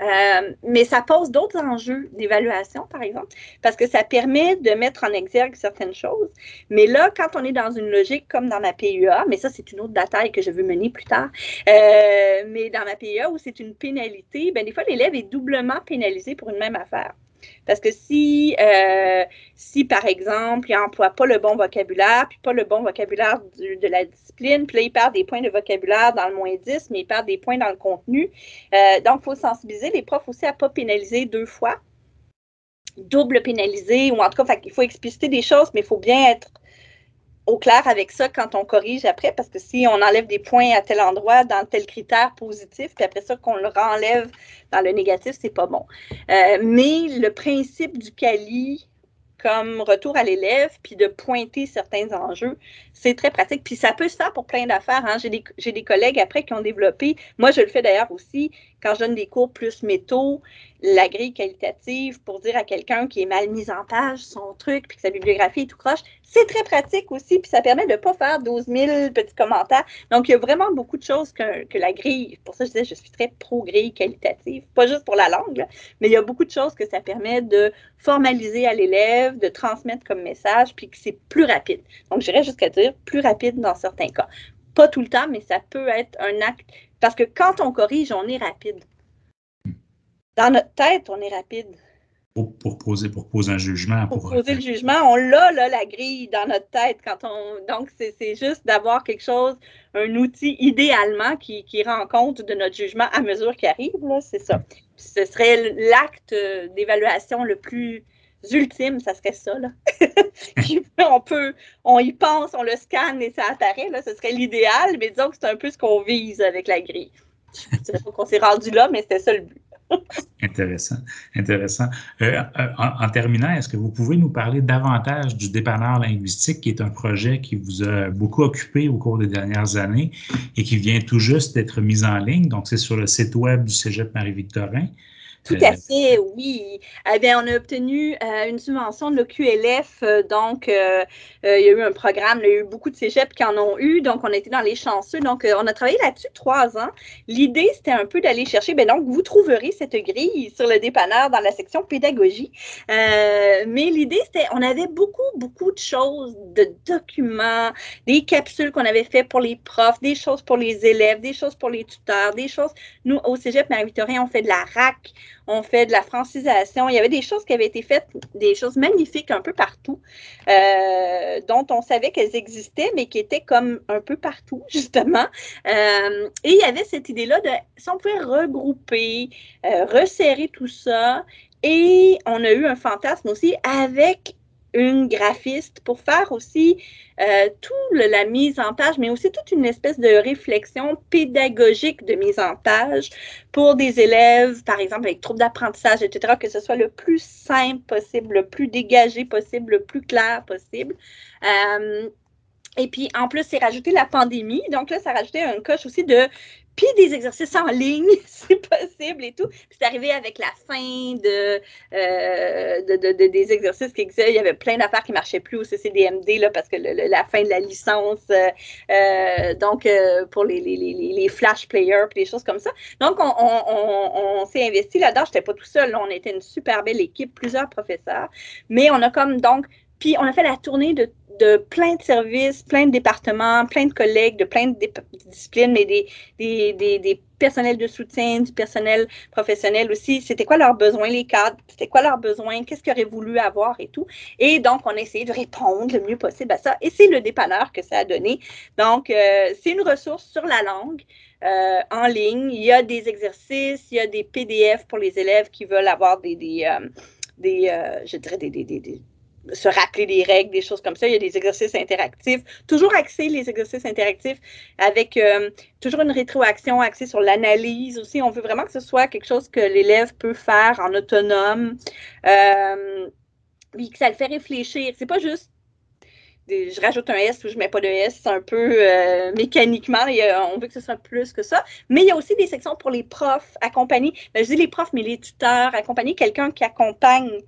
[SPEAKER 2] euh, mais ça pose d'autres enjeux d'évaluation, par exemple, parce que ça permet de mettre en exergue certaines choses. Mais là, quand on est dans une logique comme dans ma PUA, mais ça, c'est une autre bataille que je veux mener plus tard, euh, mais dans ma PUA où c'est une pénalité, ben, des fois, l'élève est doublement pénalisé pour une même affaire. Parce que si, euh, si par exemple, il n'emploie pas le bon vocabulaire, puis pas le bon vocabulaire de la discipline, puis là, il perd des points de vocabulaire dans le moins 10, mais il perd des points dans le contenu. Euh, donc, il faut sensibiliser les profs aussi à ne pas pénaliser deux fois, double pénaliser, ou en tout cas, il faut expliciter des choses, mais il faut bien être au clair avec ça quand on corrige après, parce que si on enlève des points à tel endroit dans tel critère positif, puis après ça qu'on le renlève dans le négatif, c'est pas bon. Euh, mais le principe du CALI comme retour à l'élève, puis de pointer certains enjeux, c'est très pratique. Puis ça peut se faire pour plein d'affaires. Hein. J'ai des, des, collègues après qui ont développé, moi je le fais d'ailleurs aussi, quand je donne des cours plus métaux, la grille qualitative pour dire à quelqu'un qui est mal mis en page son truc, puis que sa bibliographie est tout croche, c'est très pratique aussi, puis ça permet de ne pas faire 12 000 petits commentaires. Donc, il y a vraiment beaucoup de choses que, que la grille, pour ça je disais, je suis très pro-grille qualitative, pas juste pour la langue, mais il y a beaucoup de choses que ça permet de formaliser à l'élève, de transmettre comme message, puis que c'est plus rapide. Donc, j'irais jusqu'à dire plus rapide dans certains cas. Pas tout le temps, mais ça peut être un acte, parce que quand on corrige, on est rapide. Dans notre tête, on est rapide.
[SPEAKER 1] Pour, poser, pour poser un jugement.
[SPEAKER 2] Pour, poser le jugement, on l'a, là, la grille dans notre tête. Quand on, donc, c'est juste d'avoir quelque chose, un outil idéalement qui, rend compte de notre jugement à mesure qu'il arrive, c'est ça. ce serait l'acte d'évaluation le plus ultime, ça serait ça. Là. *laughs* on peut, on y pense, on le scanne et ça apparaît, là, ce serait l'idéal, mais disons que c'est un peu ce qu'on vise avec la grille. Qu'on s'est rendu là, mais c'était ça le but *laughs*
[SPEAKER 1] intéressant, intéressant. Euh, euh, en, terminant, est-ce que vous pouvez nous parler davantage du dépanneur linguistique, qui est un projet qui vous a beaucoup occupé au cours des dernières années et qui vient tout juste d'être mis en ligne? Donc, c'est sur le site web du Cégep Marie-Victorin.
[SPEAKER 2] Tout à fait, oui. Eh bien, on a obtenu euh, une subvention de l'OQLF. Euh, donc, euh, il y a eu un programme, il y a eu beaucoup de cégeps qui en ont eu. Donc, on a été dans les chanceux. Donc, on a travaillé là-dessus trois ans. L'idée, c'était un peu d'aller chercher. Bien, donc, vous trouverez cette grille sur le dépanneur dans la section pédagogie. mais l'idée, c'était, on avait beaucoup, beaucoup de choses, de documents, des capsules qu'on avait fait pour les profs, des choses pour les élèves, des choses pour les tuteurs, des choses. Nous, au cégep Marie-Victorin, on fait de la RAC on fait de la francisation. Il y avait des choses qui avaient été faites, des choses magnifiques un peu partout, euh, dont on savait qu'elles existaient, mais qui étaient comme un peu partout, *laughs* justement. Euh, et il y avait cette idée-là de si on pouvait regrouper, euh, resserrer tout ça. Et on a eu un fantasme aussi avec une graphiste pour faire aussi euh, tout la mise en page, mais aussi toute une espèce de réflexion pédagogique de mise en page pour des élèves, par exemple, avec troubles d'apprentissage, etc., que ce soit le plus simple possible, le plus dégagé possible, le plus clair possible. Euh, et puis, en plus, c'est rajouté la pandémie. Donc là, ça a rajouté un coche aussi de puis des exercices en ligne, *laughs* c'est possible et tout. Puis c'est arrivé avec la fin de, euh, de, des exercices qui existaient. Il y avait plein d'affaires qui ne marchaient plus au CCDMD là, parce que la fin de la licence, euh, euh, donc pour les, flash players et des choses comme ça. Donc, on, on, on, s'est investi là-dedans. Je n'étais pas tout seul. On était une super belle équipe, plusieurs professeurs. Mais on a comme donc puis on a fait la tournée de de plein de services, plein de départements, plein de collègues de plein de disciplines, mais des, des, des, des, personnels de soutien, du personnel professionnel aussi. C'était quoi leurs besoins, les cadres? C'était quoi leurs besoins? Qu'est-ce qu'ils auraient voulu avoir et tout? Et donc, on a essayé de répondre le mieux possible à ça. Et c'est le dépanneur que ça a donné. Donc, euh, c'est une ressource sur la langue. Euh, en ligne. Il y a des exercices, il y a des PDF pour les élèves qui veulent avoir des, des, euh, des je dirais, des, des se rappeler des règles, des choses comme ça. Il y a des exercices interactifs. Toujours axés, les exercices interactifs, avec euh, toujours une rétroaction axée sur l'analyse aussi. On veut vraiment que ce soit quelque chose que l'élève peut faire en autonome. Euh, puis que ça le fait réfléchir. C'est pas juste je rajoute un S ou je mets pas de S, c'est un peu euh, mécaniquement, on veut que ce soit plus que ça. Mais il y a aussi des sections pour les profs, accompagner, ben, je dis les profs, mais les tuteurs, accompagner quelqu'un qui accompagne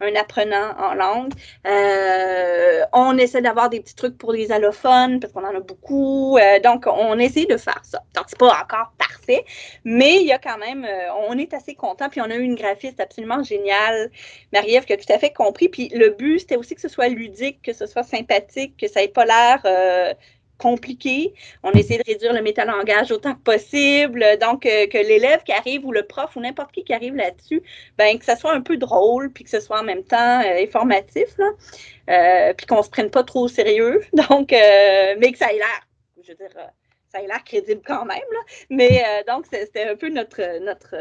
[SPEAKER 2] un apprenant en langue. Euh, on essaie d'avoir des petits trucs pour les allophones parce qu'on en a beaucoup. Euh, donc, on essaie de faire ça. Donc, c'est pas encore parfait, mais il y a quand même, euh, on est assez content. Puis, on a eu une graphiste absolument géniale, Marie-Ève, qui a tout à fait compris. Puis, le but, c'était aussi que ce soit ludique, que ce soit sympathique, que ça ait pas l'air compliqué. On essaie de réduire le métalangage autant que possible. Donc, euh, que l'élève qui arrive ou le prof ou n'importe qui qui arrive là-dessus, ben, que ça soit un peu drôle, puis que ce soit en même temps euh, informatif, là, euh, puis qu'on ne se prenne pas trop au sérieux. *laughs* Donc, mais que ça ait l'air, je veux dire, ça ait l'air crédible quand même. Là. Mais donc, c'était un peu notre, notre,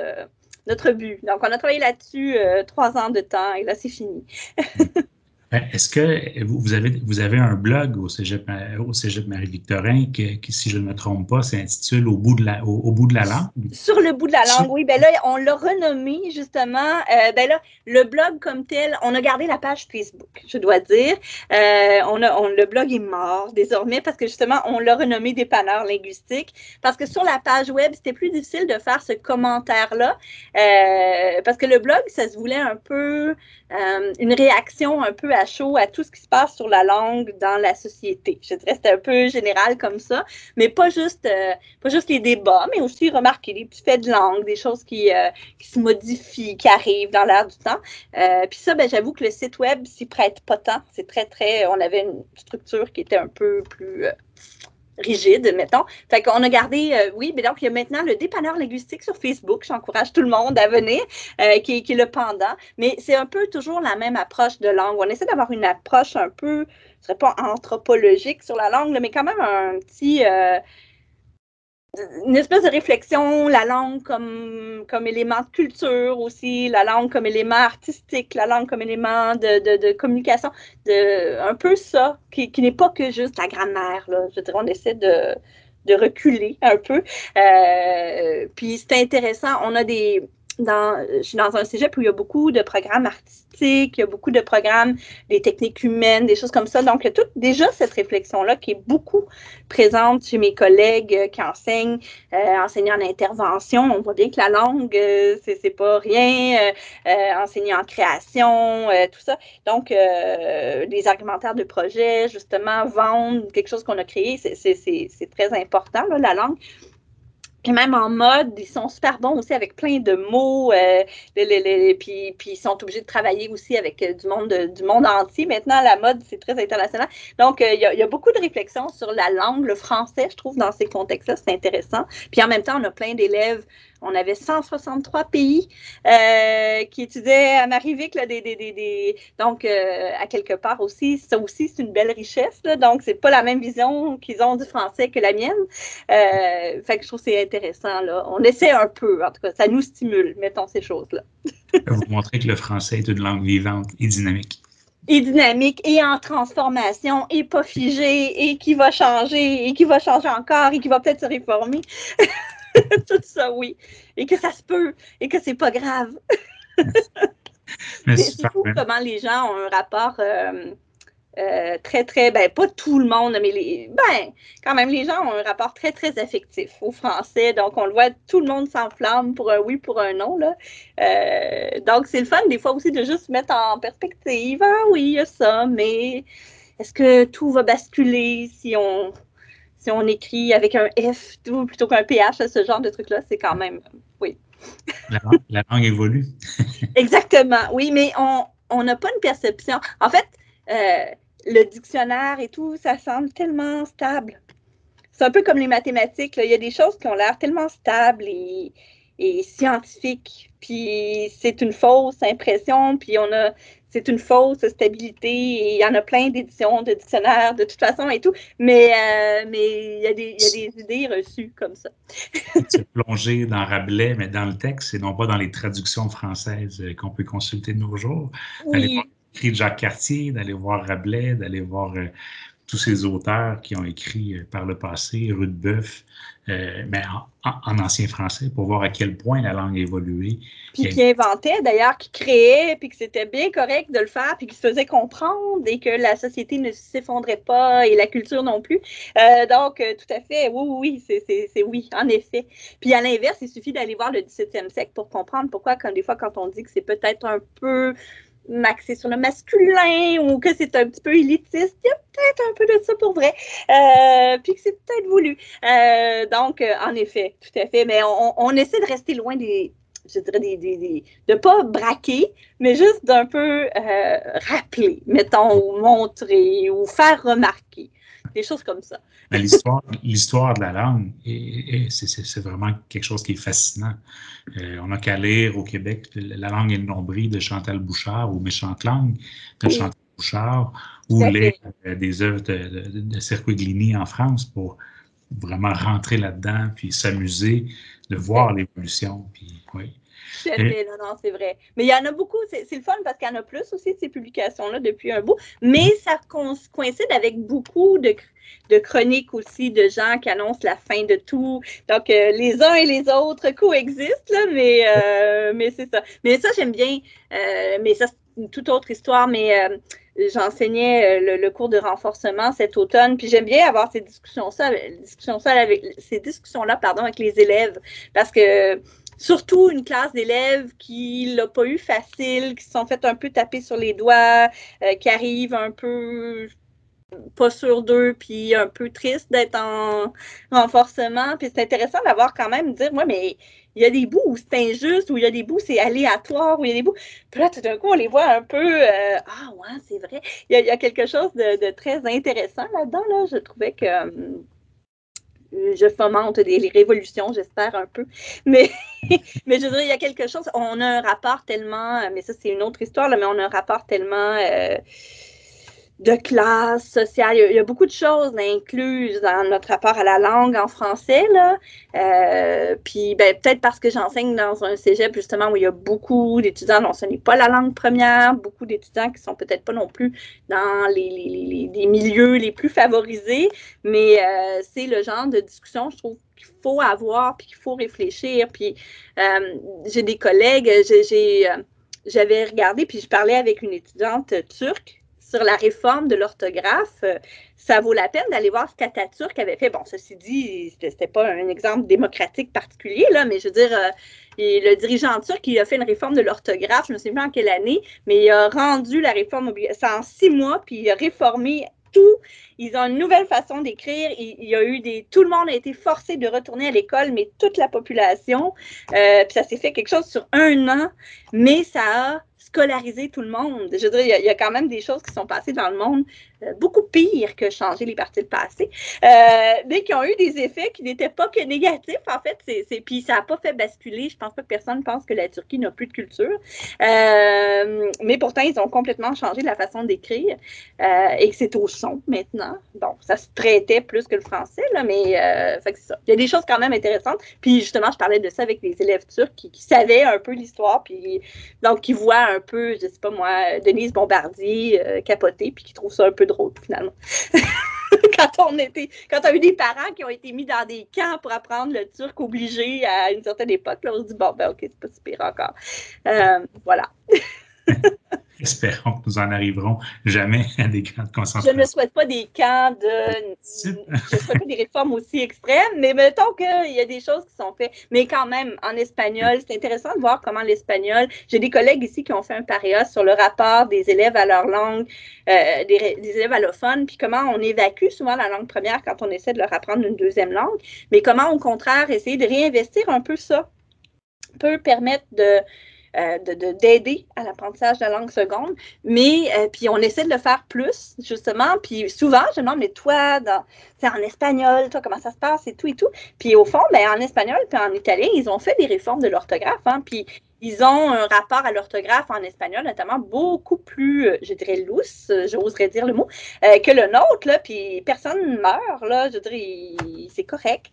[SPEAKER 2] notre but. Donc, on a travaillé là-dessus trois ans de temps et là, c'est fini. *laughs*
[SPEAKER 1] Ben, est-ce que vous avez, vous avez un blog au Cégep, au Cégep Marie-Victorin qui, si je ne me trompe pas, s'intitule au, bout de la, au, bout de la langue?
[SPEAKER 2] Sur le bout de la langue, oui. Ben là, on l'a renommé justement. Euh, ben là, le blog comme tel, on a gardé la page Facebook, je dois dire. Euh, on a, on, le blog est mort désormais parce que justement, on l'a renommé dépanneur linguistique. Parce que sur la page web, c'était plus difficile de faire ce commentaire-là. Euh, parce que le blog, ça se voulait un peu une réaction un peu à chaud à tout ce qui se passe sur la langue dans la société. Je dirais c'était un peu général comme ça, mais pas juste, euh, pas juste les débats, mais aussi remarquer les petits faits de langue, des choses qui, euh, qui se modifient, qui arrivent dans l'air du temps. Euh, puis ça, ben, j'avoue que le site web s'y prête pas tant. C'est très, très, on avait une structure qui était un peu plus rigide, mettons. Fait qu'on a gardé, euh, oui, mais donc il y a maintenant le dépanneur linguistique sur Facebook. J'encourage tout le monde à venir, euh, qui, est le pendant. Mais c'est un peu toujours la même approche de langue. On essaie d'avoir une approche un peu, je ne serais pas anthropologique sur la langue, mais quand même un petit, euh, une espèce de réflexion, la langue comme, comme élément de culture aussi, la langue comme élément artistique, la langue comme élément de, de, communication, de, un peu ça, qui, qui n'est pas que juste la grammaire. Là. Je dirais, on essaie de, de reculer un peu. Euh, puis c'est intéressant, on a des, dans, je suis dans un cégep où il y a beaucoup de programmes artistiques, il y a beaucoup de programmes des techniques humaines, des choses comme ça. Donc, il y a tout, déjà cette réflexion-là qui est beaucoup présente chez mes collègues euh, qui enseignent, euh, enseignent en intervention. On voit bien que la langue, euh, c'est pas rien, euh, euh enseigner en création, tout ça. Donc, les argumentaires de projet, justement, vendre quelque chose qu'on a créé, c'est très important, là, la langue. Puis même en mode, ils sont super bons aussi avec plein de mots. Euh, puis, puis, ils sont obligés de travailler aussi avec euh, du, monde, du monde entier. Maintenant, la mode, c'est très international. Donc, euh, il, y a, y a, beaucoup de réflexions sur la langue, le français, je trouve, dans ces contextes-là. C'est intéressant. Puis en même temps, on a plein d'élèves on avait 163 pays euh, qui étudiaient à Marivic, là, des, des, des, donc euh, à quelque part aussi, ça aussi c'est une belle richesse, là, donc c'est pas la même vision qu'ils ont du français que la mienne. Euh, fait que je trouve que c'est intéressant, là. On essaie un peu, en tout cas, ça nous stimule, mettons ces choses-là.
[SPEAKER 1] Vous montrer que le français est une langue vivante et dynamique.
[SPEAKER 2] et dynamique et en transformation et pas figé et qui va changer et qui va changer encore et qui va peut-être se réformer. *laughs* *laughs* Tout ça, oui. Et que ça se peut et que c'est pas grave. c'est fou comment les gens ont un rapport euh, euh, très, très, ben, pas tout le monde, mais les, ben, quand même, les gens ont un rapport très, très affectif au français. Donc, on le voit, tout le monde s'enflamme pour un oui, pour un non. Là. Euh, donc, c'est le fun, des fois aussi, de juste mettre en perspective. Ah oui, il y a ça, mais est-ce que tout va basculer si on, si on écrit avec un F plutôt qu'un PH, ce genre de truc-là? C'est quand même, oui.
[SPEAKER 1] La, langue évolue. *laughs*
[SPEAKER 2] Exactement, oui, mais on n'a pas une perception. En fait, euh, le dictionnaire et tout, ça semble tellement stable. C'est un peu comme les mathématiques. Il y a des choses qui ont l'air tellement stables et, scientifiques. Puis c'est une fausse impression. Puis on a, c'est une fausse stabilité. Et il y en a plein d'éditions de dictionnaires de toute façon et tout. Mais euh, mais il y, a des, idées reçues comme ça. *laughs*
[SPEAKER 1] c'est plongé dans Rabelais, mais dans le texte et non pas dans les traductions françaises qu'on peut consulter de nos jours.
[SPEAKER 2] Oui
[SPEAKER 1] écrit Jacques Cartier, d'aller voir Rabelais, d'aller voir euh, tous ces auteurs qui ont écrit euh, par le passé, Rudebeuf, euh, mais en, ancien français, pour voir à quel point la langue a évolué.
[SPEAKER 2] Puis qui inventait d'ailleurs, qui créait, puis que c'était bien correct de le faire, puis qui se faisait comprendre et que la société ne s'effondrait pas et la culture non plus. donc, tout à fait, oui, oui, c'est oui, en effet. Puis à l'inverse, il suffit d'aller voir le 17e siècle pour comprendre pourquoi, comme des fois, quand on dit que c'est peut-être un peu maxé sur le masculin ou que c'est un petit peu élitiste. Il y a peut-être un peu de ça pour vrai. Euh, puis que c'est peut-être voulu. Euh, donc, euh, en effet, tout à fait. Mais on, essaie de rester loin des, je dirais, des, des, de pas braquer, mais juste d'un peu rappeler, mettons, ou montrer, ou faire remarquer des choses comme ça.
[SPEAKER 1] L'histoire, de la langue, c'est vraiment quelque chose qui est fascinant. Euh, on n'a qu'à lire au Québec La langue et le nombril de Chantal Bouchard ou Méchante langue de Chantal Bouchard ou lire euh, des œuvres de, de, de en France pour vraiment rentrer là-dedans puis s'amuser de voir l'évolution. Puis, oui
[SPEAKER 2] non, non, c'est vrai. Mais il y en a beaucoup, c'est le fun parce qu'il y en a plus aussi de ces publications-là depuis un bout, mais ça coïncide avec beaucoup de, de, chroniques aussi de gens qui annoncent la fin de tout. Donc, euh, les uns et les autres coexistent, là, mais, euh, *laughs* mais c'est ça. Mais ça, j'aime bien, euh, mais ça, c'est une toute autre histoire, mais j'enseignais le, cours de renforcement cet automne, puis j'aime bien avoir ces discussions-là, discussions avec, ces pardon, avec les élèves, parce que surtout une classe d'élèves qui l'a pas eu facile, qui se sont fait un peu taper sur les doigts, euh, qui arrivent un peu pas sur d'eux, puis un peu triste d'être en renforcement. Puis c'est intéressant d'avoir quand même dire, moi, mais il y a des bouts où c'est injuste, où il y a des bouts c'est aléatoire, où il y a des bouts. Puis là, tout d'un coup, on les voit un peu, euh, ah ouais, c'est vrai. Il y, a, quelque chose de, très intéressant là-dedans. Là. Je trouvais que je fomente des révolutions, j'espère un peu. Mais, *laughs* mais je veux dire, il y a quelque chose, on a un rapport tellement, mais ça c'est une autre histoire, mais on a un rapport tellement euh, de classe sociale. Il y, a, beaucoup de choses incluses dans notre rapport à la langue en français. Là. Euh, puis ben, peut-être parce que j'enseigne dans un cégep justement où il y a beaucoup d'étudiants dont ce n'est pas la langue première, beaucoup d'étudiants qui sont peut-être pas non plus dans les, milieux les plus favorisés, mais euh, c'est le genre de discussion, je trouve, qu'il faut avoir, puis qu'il faut réfléchir. Puis euh, j'ai des collègues, j'ai j'avais regardé, puis je parlais avec une étudiante turque sur la réforme de l'orthographe, euh, ça vaut la peine d'aller voir ce qu'Atatürk avait fait. Bon, ceci dit, c'était pas un exemple démocratique particulier, là, mais je veux dire, euh, le dirigeant turc, il a fait une réforme de l'orthographe, je ne sais plus en quelle année, mais il a rendu la réforme obligatoire en six mois, puis il a réformé tout. Ils ont une nouvelle façon d'écrire. Il, y a eu des. Tout le monde a été forcé de retourner à l'école, mais toute la population. Euh, puis ça s'est fait quelque chose sur un an, mais ça a scolariser tout le monde. Je veux dire, il y, a, quand même des choses qui sont passées dans le monde euh, beaucoup pires que changer les parties de passé, euh, mais qui ont eu des effets qui n'étaient pas que négatifs, en fait. C'est, puis ça n'a pas fait basculer. Je pense pas que personne pense que la Turquie n'a plus de culture. Euh, mais pourtant, ils ont complètement changé la façon d'écrire et que c'est au son maintenant. Bon, ça se traitait plus que le français, là, mais c'est ça. Il y a des choses quand même intéressantes. Puis justement, je parlais de ça avec les élèves turcs qui, qui savaient un peu l'histoire, puis donc qui voient un peu, je sais pas moi, Denise Bombardier euh, capotée, puis qui trouve ça un peu drôle finalement. *laughs* quand on était, quand on a eu des parents qui ont été mis dans des camps pour apprendre le turc obligé à une certaine époque, là, on se dit bon ben ok, c'est pas si pire encore. Euh, voilà. *laughs*
[SPEAKER 1] Espérons que nous en arriverons jamais *laughs* à des camps de concentration.
[SPEAKER 2] Je ne souhaite pas des camps de. *laughs* je ne souhaite pas des réformes aussi extrêmes, mais mettons qu'il y a des choses qui sont faites. Mais quand même, en espagnol, c'est intéressant de voir comment l'espagnol. J'ai des collègues ici qui ont fait un paria sur le rapport des élèves à leur langue, euh, des, des, élèves allophones, puis comment on évacue souvent la langue première quand on essaie de leur apprendre une deuxième langue, mais comment, au contraire, essayer de réinvestir un peu ça peut permettre de d'aider à l'apprentissage de la langue seconde. Mais euh, puis on essaie de le faire plus, justement. Puis souvent, je demande, mais toi, dans, en espagnol, toi, comment ça se passe et tout et tout. Puis au fond, ben, en espagnol puis en italien, ils ont fait des réformes de l'orthographe. Hein, puis ils ont un rapport à l'orthographe en espagnol, notamment beaucoup plus, euh, je dirais, lousse, euh, j'oserais dire le mot, euh, que le nôtre, là, puis personne ne meurt, là, je dirais, c'est correct.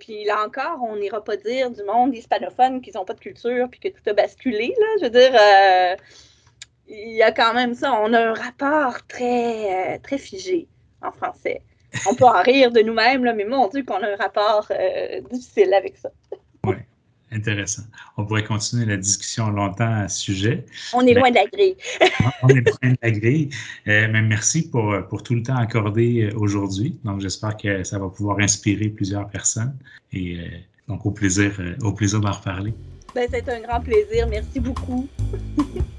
[SPEAKER 2] puis là encore, on n'ira pas dire du monde hispanophone qu'ils n'ont pas de culture, puis que tout a basculé, là, je veux dire, il y a quand même ça, on a un rapport très, très figé en français. On peut en rire de nous-mêmes, mais mon Dieu, qu'on a un rapport difficile avec ça.
[SPEAKER 1] Intéressant. On pourrait continuer la discussion longtemps à ce sujet.
[SPEAKER 2] On est loin de la grille. *laughs*
[SPEAKER 1] on est loin de la grille. Euh, mais merci pour, pour tout le temps accordé euh, aujourd'hui. Donc, j'espère que ça va pouvoir inspirer plusieurs personnes. Et euh, donc, au plaisir, au plaisir d'en reparler.
[SPEAKER 2] Ben, c'est un grand plaisir. Merci beaucoup. *laughs*